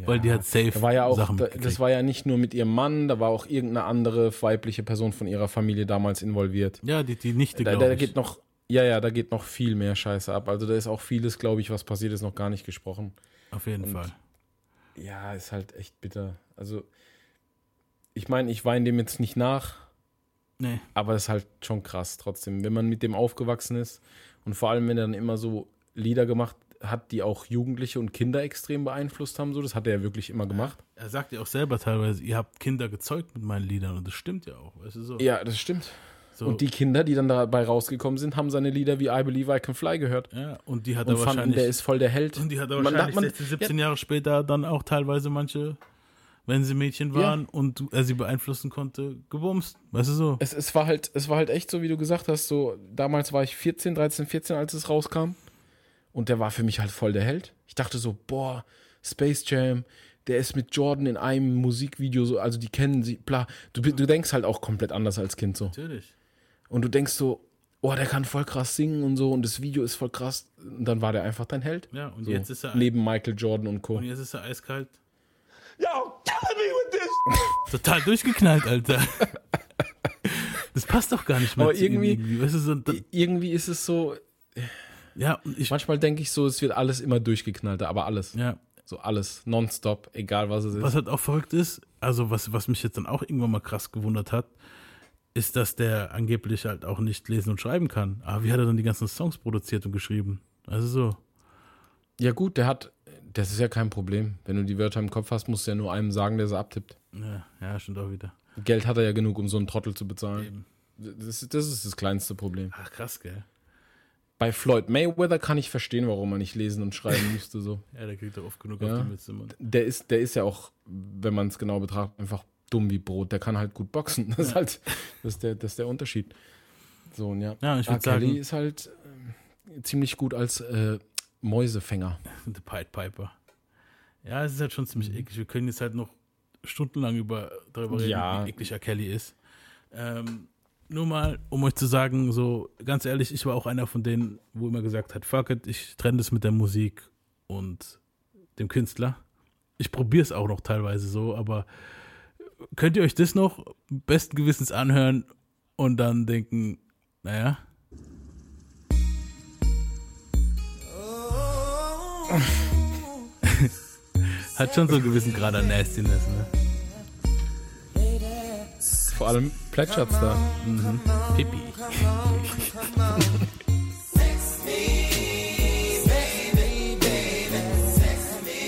Weil die hat safe da war ja auch, Sachen da, das war ja nicht nur mit ihrem Mann, da war auch irgendeine andere weibliche Person von ihrer Familie damals involviert. Ja, die, die Nichte, Da, da ich. geht noch, ja, ja, da geht noch viel mehr Scheiße ab. Also da ist auch vieles, glaube ich, was passiert ist, noch gar nicht gesprochen. Auf jeden Und Fall. Ja, ist halt echt bitter. Also, ich meine, ich weine dem jetzt nicht nach, Nee. aber es ist halt schon krass trotzdem. Wenn man mit dem aufgewachsen ist und vor allem, wenn er dann immer so Lieder gemacht hat, die auch Jugendliche und Kinder extrem beeinflusst haben, so, das hat er ja wirklich immer gemacht. Er sagt ja auch selber teilweise, ihr habt Kinder gezeugt mit meinen Liedern und das stimmt ja auch, weißt du so. Ja, das stimmt. So. Und die Kinder, die dann dabei rausgekommen sind, haben seine Lieder wie I Believe I Can Fly gehört. Ja, und die hat und er fanden, wahrscheinlich. der ist voll der Held. und die hat er Man- wahrscheinlich man- 16, 17 Jahre später dann auch teilweise manche, wenn sie Mädchen waren und er sie beeinflussen konnte, gebumst. Weißt du so? Es, es, war halt, es war halt echt so, wie du gesagt hast, so, damals war ich 14, 13, 14, als es rauskam. Und der war für mich halt voll der Held. Ich dachte so, boah, Space Jam, der ist mit Jordan in einem Musikvideo so, also die kennen sie, bla. Du, du denkst halt auch komplett anders als Kind so. Natürlich. Und du denkst so, oh, der kann voll krass singen und so und das Video ist voll krass. Und dann war der einfach dein Held. Ja, und so, jetzt ist er- Neben Michael Jordan und Co. Und jetzt ist er eiskalt. Yo, killing me with this. Total durchgeknallt, Alter. Das passt doch gar nicht mehr Aber zu ihm irgendwie, Weißt du, so, da- irgendwie ist es so, ja, ich, manchmal denke ich so, es wird alles immer durchgeknallter, aber alles. ja, So alles, nonstop, egal was es ist. Was halt auch verrückt ist, also was, was mich jetzt dann auch irgendwann mal krass gewundert hat, ist, dass der angeblich halt auch nicht lesen und schreiben kann. Aber wie hat er dann die ganzen Songs produziert und geschrieben? Also so. Ja, gut, der hat, das ist ja kein Problem. Wenn du die Wörter im Kopf hast, musst du ja nur einem sagen, der sie abtippt. Ja, ja stimmt auch wieder. Geld hat er ja genug, um so einen Trottel zu bezahlen. Das, ist- das ist das kleinste Problem. Ach, krass, gell? Bei Floyd Mayweather kann ich verstehen, warum er nicht lesen und schreiben müsste. So. Ja, der kriegt doch oft genug Ja. auf die Mütze. Der, ist, der ist ja auch, wenn man es genau betrachtet, einfach dumm wie Brot. Der kann halt gut boxen. Das ist halt das ist der, das ist der Unterschied. So, und ja. Ja, ich R. würd Kelly sagen- ist halt äh, ziemlich gut als äh, Mäusefänger. The Pied Piper. Ja, es ist halt schon ziemlich eklig. Wir können jetzt halt noch stundenlang über, darüber reden, Ja. wie eklig R. Kelly ist. Ähm, nur mal, um euch zu sagen, so ganz ehrlich, ich war auch einer von denen, wo immer gesagt hat, fuck it, ich trenne das mit der Musik und dem Künstler. Ich probiere es auch noch teilweise so, aber könnt ihr euch das noch besten Gewissens anhören und dann denken, naja. Hat schon so einen gewissen Grad an Nastiness, ne? Vor allem plätschert's da. Mhm. Pipi.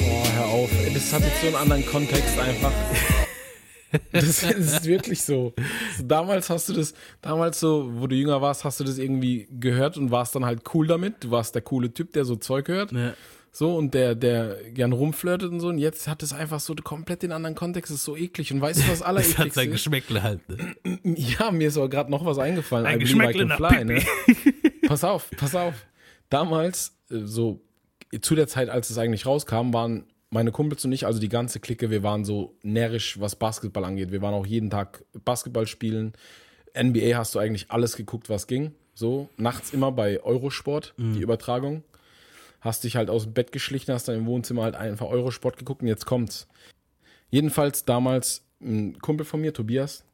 Boah, hör auf. Das hat jetzt so einen anderen Kontext einfach. Das, das ist wirklich so. so. Damals hast du das, damals so, wo du jünger warst, hast du das irgendwie gehört und warst dann halt cool damit. Du warst der coole Typ, der so Zeug hört. Ja. So, und der, der gern rumflirtet und so. Und jetzt hat es einfach so komplett den anderen Kontext. Ist so eklig. Und weißt du, was Das hat sein? Geschmäckle halt. Ne? Ja, mir ist aber gerade noch was eingefallen. Ein Geschmäckle can nach fly, ne? Pass auf, pass auf. Damals, äh, so zu der Zeit, als es eigentlich rauskam, waren meine Kumpels und ich, also die ganze Clique, wir waren so närrisch, was Basketball angeht. Wir waren auch jeden Tag Basketball spielen. NBA hast du eigentlich alles geguckt, was ging. So, nachts immer bei Eurosport, die Übertragung. Hast dich halt aus dem Bett geschlichen, hast dann im Wohnzimmer halt einfach Eurosport geguckt und jetzt kommt's. Jedenfalls damals ein Kumpel von mir, Tobias,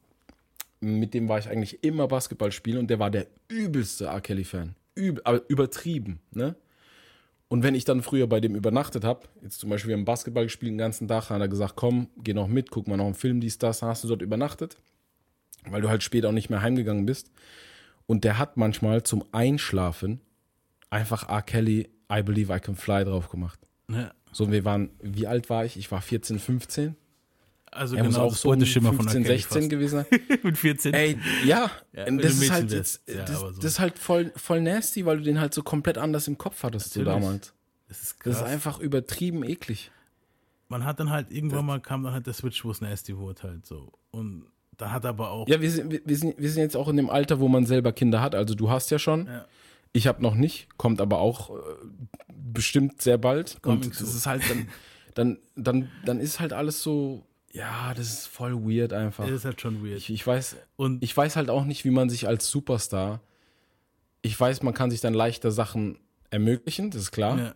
mit dem war ich eigentlich immer Basketball spielen und der war der übelste R. Kelly-Fan. Üb aber übertrieben, ne? Und wenn ich dann früher bei dem übernachtet habe, jetzt zum Beispiel wir haben Basketball gespielt den ganzen Tag, hat er gesagt, komm, geh noch mit, guck mal noch einen Film, dies, das, hast du dort übernachtet, weil du halt später auch nicht mehr heimgegangen bist. Und der hat manchmal zum Einschlafen einfach R. Kelly, I Believe I Can Fly drauf gemacht. Ja. So, wir waren, wie alt war ich? Ich war 14, 15. Also er muss genau auch das so um Beuteschimmer von 15, R. Kelly 16 fast. gewesen sein. Mit 14. Ey, ja, Ja, das du ist halt jetzt. Ja, das, so. das ist halt voll, voll nasty, weil du den halt so komplett anders im Kopf hattest so Natürlich. damals. Das ist Das krass. ist einfach übertrieben eklig. Man hat dann halt irgendwann mal kam dann halt der Switch, wo es nasty wurde halt so. Und da hat aber auch. Ja, wir sind, wir sind, wir sind jetzt auch in dem Alter, wo man selber Kinder hat. Also du hast ja schon. Ja. Ich habe noch nicht, kommt aber auch äh, bestimmt sehr bald. Coming Und das ist halt dann, dann, dann, dann ist halt alles so, ja, das ist voll weird einfach. Das ist halt schon weird. Ich, ich weiß, Und ich weiß halt auch nicht, wie man sich als Superstar, ich weiß, man kann sich dann leichter Sachen ermöglichen, das ist klar. ja,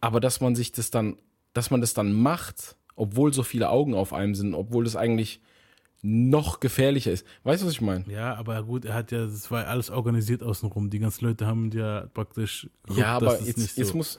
Aber dass man sich das dann, dass man das dann macht, obwohl so viele Augen auf einem sind, obwohl das eigentlich noch gefährlicher ist. Weißt du, was ich meine? ja, aber gut, er hat ja, das war alles organisiert außenrum. Die ganzen Leute haben ja praktisch. geguckt, Ja, aber jetzt, nicht jetzt so- muss.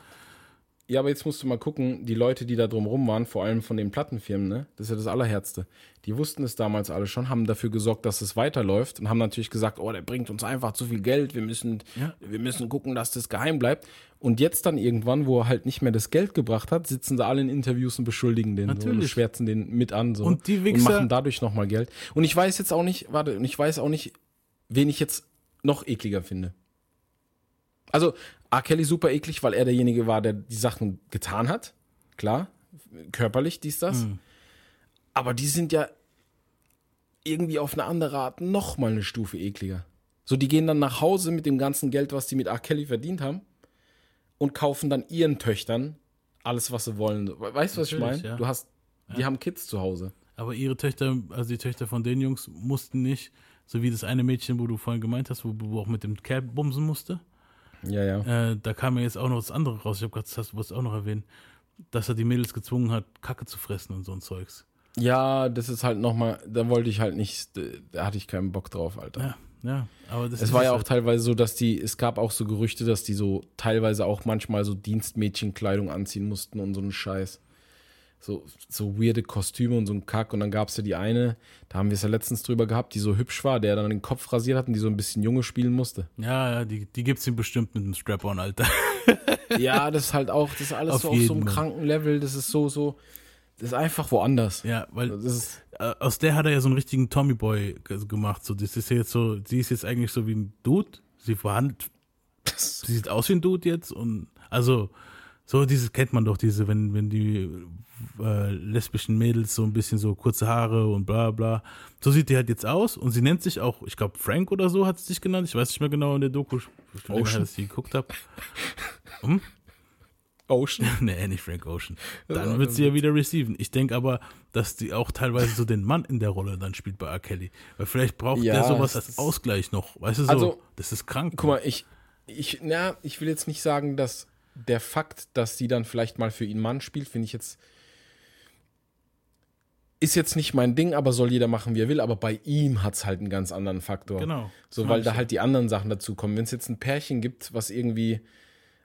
Ja, aber jetzt musst du mal gucken, die Leute, die da drumrum waren, vor allem von den Plattenfirmen, ne? Das ist ja das Allerherzte. Die wussten es damals alle schon, haben dafür gesorgt, dass es weiterläuft und haben natürlich gesagt, oh, der bringt uns einfach zu viel Geld, wir müssen, Ja. wir müssen gucken, dass das geheim bleibt. Und jetzt dann irgendwann, wo er halt nicht mehr das Geld gebracht hat, sitzen sie alle in Interviews und beschuldigen den so, und schwärzen den mit an so Und die und machen dadurch nochmal Geld. Und ich weiß jetzt auch nicht, warte, und ich weiß auch nicht, wen ich jetzt noch ekliger finde. Also, R. Kelly super eklig, weil er derjenige war, der die Sachen getan hat. Klar, körperlich, dies, das. Mhm. Aber die sind ja irgendwie auf eine andere Art noch mal eine Stufe ekliger. So, die gehen dann nach Hause mit dem ganzen Geld, was die mit R. Kelly verdient haben und kaufen dann ihren Töchtern alles, was sie wollen. Weißt du, was ich meine? ja. Du hast, die haben Kids zu Hause. Aber ihre Töchter, also die Töchter von den Jungs, mussten nicht, so wie das eine Mädchen, wo du vorhin gemeint hast, wo wo auch mit dem Kerl bumsen musste. Ja, ja. Äh, da kam ja jetzt auch noch das andere raus. Ich habe gerade, das du wolltest auch noch erwähnen, dass er die Mädels gezwungen hat, Kacke zu fressen und so ein Zeugs. Ja, das ist halt nochmal, da wollte ich halt nicht, da hatte ich keinen Bock drauf, Alter. Ja, ja. Aber das Es war ja auch halt. teilweise so, dass die, es gab auch so Gerüchte, dass die so teilweise auch manchmal so Dienstmädchenkleidung anziehen mussten und so einen Scheiß. So, so weirde Kostüme und so ein Kack. Und dann gab es ja die eine, da haben wir es ja letztens drüber gehabt, die so hübsch war, der dann den Kopf rasiert hat und die so ein bisschen Junge spielen musste. Ja, ja, die, die gibt's ihm bestimmt mit dem Strap-on, Alter. Ja, das ist halt auch, das ist alles Auf so auf so einem Fall. kranken Level, das ist so, so, das ist einfach woanders. Ja, weil Das ist, äh, aus der hat er ja so einen richtigen Tommy Boy ge- gemacht. So, das ist ja jetzt so, sie ist jetzt eigentlich so wie ein Dude. Sie verhandelt, sie sieht aus wie ein Dude jetzt und also so dieses kennt man doch diese, wenn wenn die äh, lesbischen Mädels so ein bisschen so kurze Haare und bla bla. So sieht die halt jetzt aus und sie nennt sich auch, ich glaube Frank oder so hat sie sich genannt. Ich weiß nicht mehr genau in der Doku, länger her, dass ich die geguckt habe. Hm? Ocean. nee, nicht Frank Ocean. Dann wird sie ja wieder receiven. Ich denke aber, dass die auch teilweise so den Mann in der Rolle dann spielt bei R. Kelly. Weil vielleicht braucht Ja, der sowas als Ausgleich noch. Weißt du so? Also, das ist krank. Guck mal, ich, ich, na, ich will jetzt nicht sagen, dass der Fakt, dass sie dann vielleicht mal für ihn Mann spielt, finde ich jetzt. ist jetzt nicht mein Ding, aber soll jeder machen, wie er will. Aber bei ihm hat es halt einen ganz anderen Faktor. Genau. So, Das weil da halt die anderen Sachen dazukommen. Wenn es jetzt ein Pärchen gibt, was irgendwie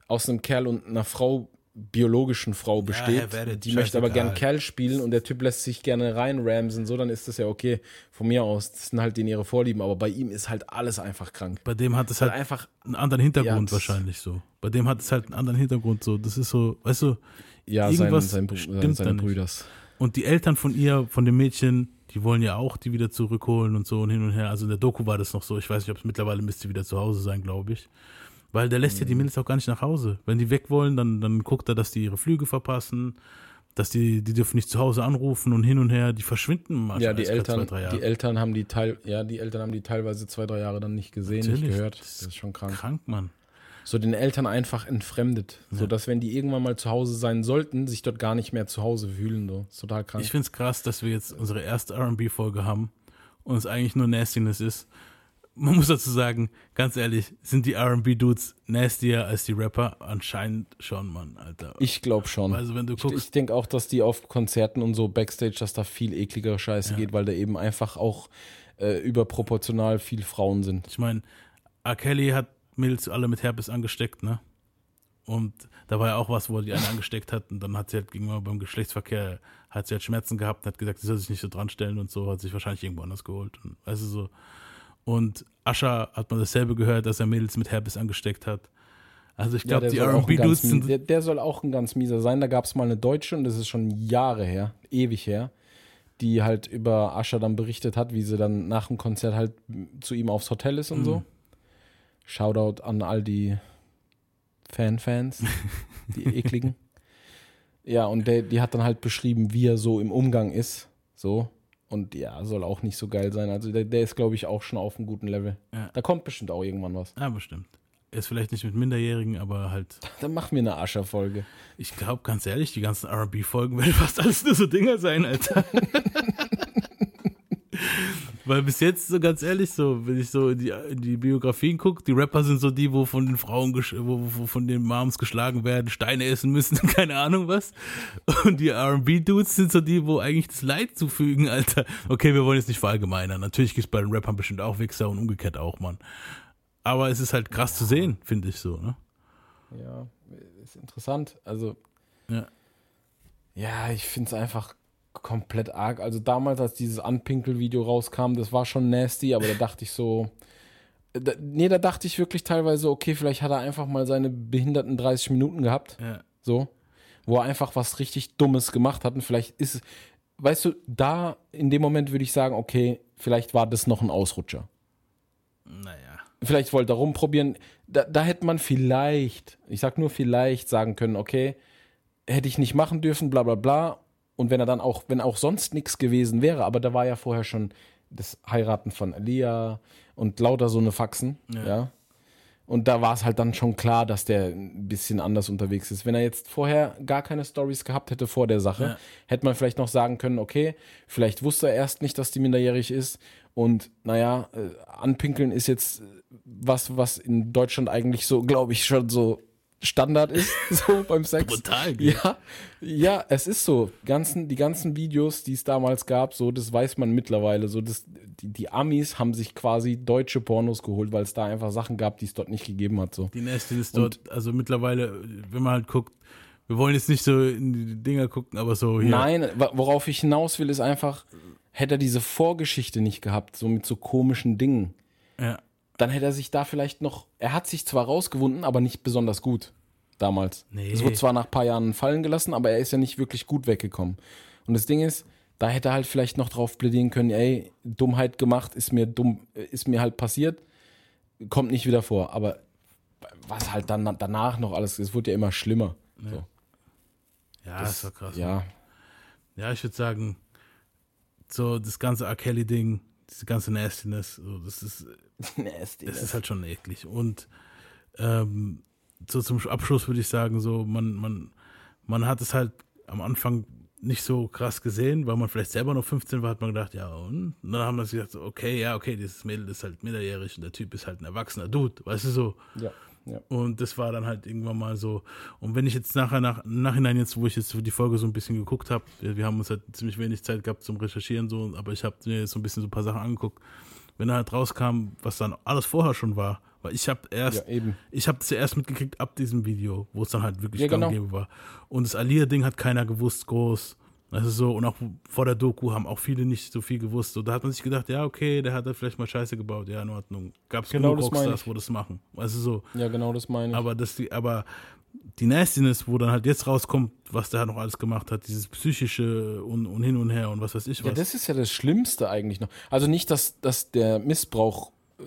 aus einem Kerl und einer Frau, biologischen Frau besteht, ja, die möchte aber gern. Kerl spielen und der Typ lässt sich gerne reinramsen, so, dann ist das ja okay. Von mir aus, das sind halt denen ihre Vorlieben, aber bei ihm ist halt alles einfach krank. Bei dem hat es Weil halt einfach einen anderen Hintergrund Ja, wahrscheinlich so. Bei dem hat es halt einen anderen Hintergrund so. Das ist so, weißt du, Ja, irgendwas sein, sein, stimmt seine da nicht. Brüders. Und die Eltern von ihr, von dem Mädchen, die wollen ja auch die wieder zurückholen und so und hin und her. Also in der Doku war das noch so. Ich weiß nicht, ob es mittlerweile müsste wieder zu Hause sein, glaube ich. Weil der lässt ja die Mhm. Mädels auch gar nicht nach Hause. Wenn die weg wollen, dann, dann guckt er, dass die ihre Flüge verpassen, dass die, die dürfen nicht zu Hause anrufen und hin und her. Die verschwinden mal Ja, die Eltern, zwei, drei Jahre. die Eltern haben die Teil, ja, die Eltern haben die teilweise zwei, drei Jahre dann nicht gesehen, nicht Natürlich, gehört. das ist schon krank. Krank, Mann. So den Eltern einfach entfremdet, so dass wenn die irgendwann mal zu Hause sein sollten, sich dort gar nicht mehr zu Hause fühlen. So, ist total krank. Ich finde es krass, dass wir jetzt unsere erste RB-Folge haben und es eigentlich nur Nastiness ist. Man muss dazu sagen, ganz ehrlich, sind die RB-Dudes nastier als die Rapper? Anscheinend schon, Mann, Alter. Ich glaube schon. Also, wenn du ich guckst- ich denke auch, dass die auf Konzerten und so Backstage, dass da viel ekligere Scheiße Ja. geht, weil da eben einfach auch äh, überproportional viel Frauen sind. Ich meine, R. Kelly hat Mädels alle mit Herpes angesteckt, ne? Und da war ja auch was, wo die eine angesteckt hat und dann hat sie halt gegenüber beim Geschlechtsverkehr, hat sie halt Schmerzen gehabt und hat gesagt, sie soll sich nicht so dran stellen und so, hat sich wahrscheinlich irgendwo anders geholt. Und, weißt du so. Und Ascher hat man dasselbe gehört, dass er Mädels mit Herpes angesteckt hat. Also ich glaube, der die soll auch ein R&B-Dudes ganz sind, der, der soll auch ein ganz mieser sein. Da gab es mal eine Deutsche und das ist schon Jahre her, ewig her, die halt über Ascher dann berichtet hat, wie sie dann nach dem Konzert halt zu ihm aufs Hotel ist und Mhm. so. Shoutout an all die Fan-Fans, die ekligen. Ja, und der, die hat dann halt beschrieben, wie er so im Umgang ist. So. Und ja, soll auch nicht so geil sein. Also der, der ist, glaube ich, auch schon auf einem guten Level. Ja. Da kommt bestimmt auch irgendwann was. ja bestimmt. Ist vielleicht nicht mit Minderjährigen, aber halt, Dann machen wir eine Ascher-Folge. ich glaube, ganz ehrlich, die ganzen R&B-Folgen werden fast alles nur so Dinger sein, Alter. Weil bis jetzt, so ganz ehrlich, so, wenn ich so in die, in die Biografien gucke, die Rapper sind so die, wo von den Frauen, wo, wo von den Moms geschlagen werden, Steine essen müssen, keine Ahnung was. Und die R&B-Dudes sind so die, wo eigentlich das Leid zufügen, Alter. Okay, wir wollen jetzt nicht verallgemeinern. Natürlich gibt es bei den Rappern bestimmt auch Wichser und umgekehrt auch, Mann. Aber es ist halt krass zu sehen, finde ich so, ne? Ja, ist interessant. Also, Ja. ja, ich finde es einfach komplett arg. Also damals, als dieses Anpinkel-Video rauskam, das war schon nasty, aber da dachte ich so, da, nee, da dachte ich wirklich teilweise, okay, vielleicht hat er einfach mal seine behinderten 30 Minuten gehabt, Ja. so, wo er einfach was richtig Dummes gemacht hat und vielleicht ist, weißt du, da in dem Moment würde ich sagen, okay, vielleicht war das noch ein Ausrutscher. Naja. vielleicht wollte er rumprobieren. Da, da hätte man vielleicht, ich sag nur vielleicht, sagen können, okay, hätte ich nicht machen dürfen, bla bla bla. Und wenn er dann auch, wenn auch sonst nichts gewesen wäre, aber da war ja vorher schon das Heiraten von Elia und lauter so eine Faxen, Ja. ja. Und da war es halt dann schon klar, dass der ein bisschen anders unterwegs ist. Wenn er jetzt vorher gar keine Stories gehabt hätte vor der Sache, Ja. hätte man vielleicht noch sagen können, okay, vielleicht wusste er erst nicht, dass die minderjährig ist. Und naja, äh, anpinkeln ist jetzt was, was in Deutschland eigentlich so, glaube ich, schon so Standard ist, so beim Sex. Brutal, gell? Ja, ja, es ist so. Ganzen, die ganzen Videos, die es damals gab, so, das weiß man mittlerweile. So, das, die, die Amis haben sich quasi deutsche Pornos geholt, weil es da einfach Sachen gab, die es dort nicht gegeben hat. So. Die Nasty ist dort, also mittlerweile, wenn man halt guckt, wir wollen jetzt nicht so in die Dinger gucken, aber so hier. Nein, worauf ich hinaus will, ist einfach, hätte er diese Vorgeschichte nicht gehabt, so mit so komischen Dingen, Ja. Dann hätte er sich da vielleicht noch, er hat sich zwar rausgewunden, aber nicht besonders gut damals. Nee. Es wurde zwar nach ein paar Jahren fallen gelassen, aber er ist ja nicht wirklich gut weggekommen. Und das Ding ist, da hätte er halt vielleicht noch drauf plädieren können, ey, Dummheit gemacht, ist mir dumm, ist mir halt passiert, kommt nicht wieder vor. Aber was halt dann danach noch alles, es wurde ja immer schlimmer. So. Ja, das, war krass. Ja, Ja, ich würde sagen, so das ganze R. Kelly-Ding, diese ganze Nastiness, so, das ist, nasty. das ist halt schon eklig. Und ähm, so zum Abschluss würde ich sagen, so, man, man, man hat es halt am Anfang nicht so krass gesehen, weil man vielleicht selber noch 15 war, hat man gedacht, ja, und? und dann haben wir sich gedacht, so, okay, ja, okay, dieses Mädel ist halt minderjährig und der Typ ist halt ein erwachsener Dude, weißt du so. Ja. Ja. Und das war dann halt irgendwann mal so. Und wenn ich jetzt nachher, nach, Nachhinein jetzt, wo ich jetzt die Folge so ein bisschen geguckt habe, wir, wir haben uns halt ziemlich wenig Zeit gehabt zum Recherchieren, so, aber ich habe mir jetzt so ein bisschen so ein paar Sachen angeguckt. Wenn halt rauskam, was dann alles vorher schon war, weil ich habe erst, Ja, ich habe das ja erst mitgekriegt ab diesem Video, wo es dann halt wirklich Ja, genau. war. Und das Alia-Ding hat keiner gewusst, groß. Das ist so, und auch vor der Doku haben auch viele nicht so viel gewusst. So, da hat man sich gedacht, ja, okay, der hat da vielleicht mal Scheiße gebaut, ja, in Ordnung. Gab es Genau genug Rockstars, wo das machen. Du so. Ja, genau das meine ich. Aber das die, aber die Nastiness, wo dann halt jetzt rauskommt, was der halt noch alles gemacht hat, dieses psychische und, und hin und her und was weiß ich was. Ja, das ist ja das Schlimmste eigentlich noch. Also nicht, dass, dass der Missbrauch äh,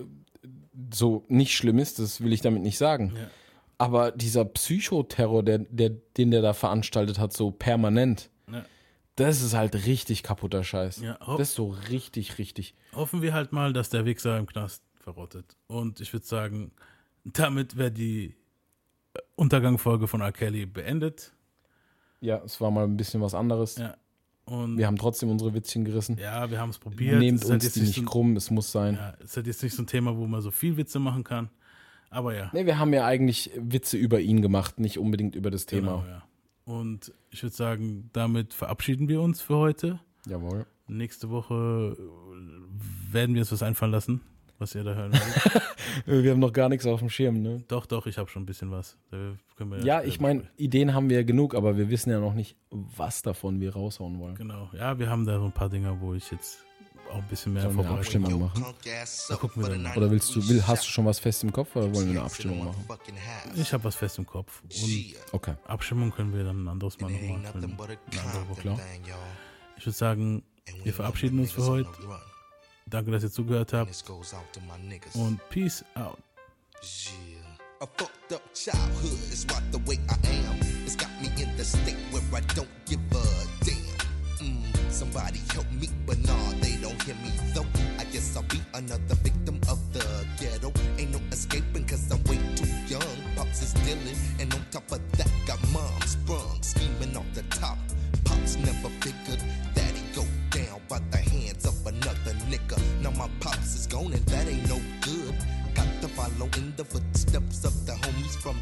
so nicht schlimm ist, das will ich damit nicht sagen. Ja. Aber dieser Psychoterror, der, der, den der da veranstaltet hat, so permanent, Ja. Das ist halt richtig kaputter Scheiß. Ja, das ist so richtig, richtig. Hoffen wir halt mal, dass der Wichser im Knast verrottet. Und ich würde sagen, damit wäre die Untergangfolge von R. Kelly beendet. Ja, es war mal ein bisschen was anderes. Ja. Und Wir haben trotzdem unsere Witzchen gerissen. ja, wir haben es probiert. Nehmt halt uns jetzt die nicht so, krumm, es muss sein. Ja, es ist halt jetzt nicht so ein Thema, wo man so viel Witze machen kann. Aber ja. Nee, wir haben ja eigentlich Witze über ihn gemacht, nicht unbedingt über das Thema. Genau, ja. Und ich würde sagen, damit verabschieden wir uns für heute. Jawohl. Nächste Woche äh, werden wir uns was einfallen lassen, was ihr da hören werdet. Wir haben noch gar nichts auf dem Schirm, ne? doch, doch, ich habe schon ein bisschen was. Da können wir Ja, später ich meine, Ideen haben wir ja genug, aber wir wissen ja noch nicht, was davon wir raushauen wollen. Genau, ja, wir haben da so ein paar Dinger, wo ich jetzt auch ein bisschen mehr Sollen wir eine Abstimmung machen? Da gucken wir dann mal. Oder willst du, will, hast du schon was fest im Kopf oder wollen wir eine Abstimmung machen? Ich habe was fest im Kopf. Und Okay. Abstimmung können wir dann ein anderes Mal noch machen. Eine andere Woche. Klar. Ich würde sagen, wir verabschieden uns für heute. Danke, dass ihr zugehört habt. Und Peace out. A fucked up childhood is what the way I am. It's got me in the state where I don't give a damn. Mm, somebody help me, but nah, they another victim of the ghetto. Ain't no escaping cause I'm way too young. Pops is dealing, and on top of that, got mom sprung, scheming off the top. Pops never figured that he go down by the hands of another nigga. Now my pops is gone, and that ain't no good. Got to follow in the footsteps of the homies from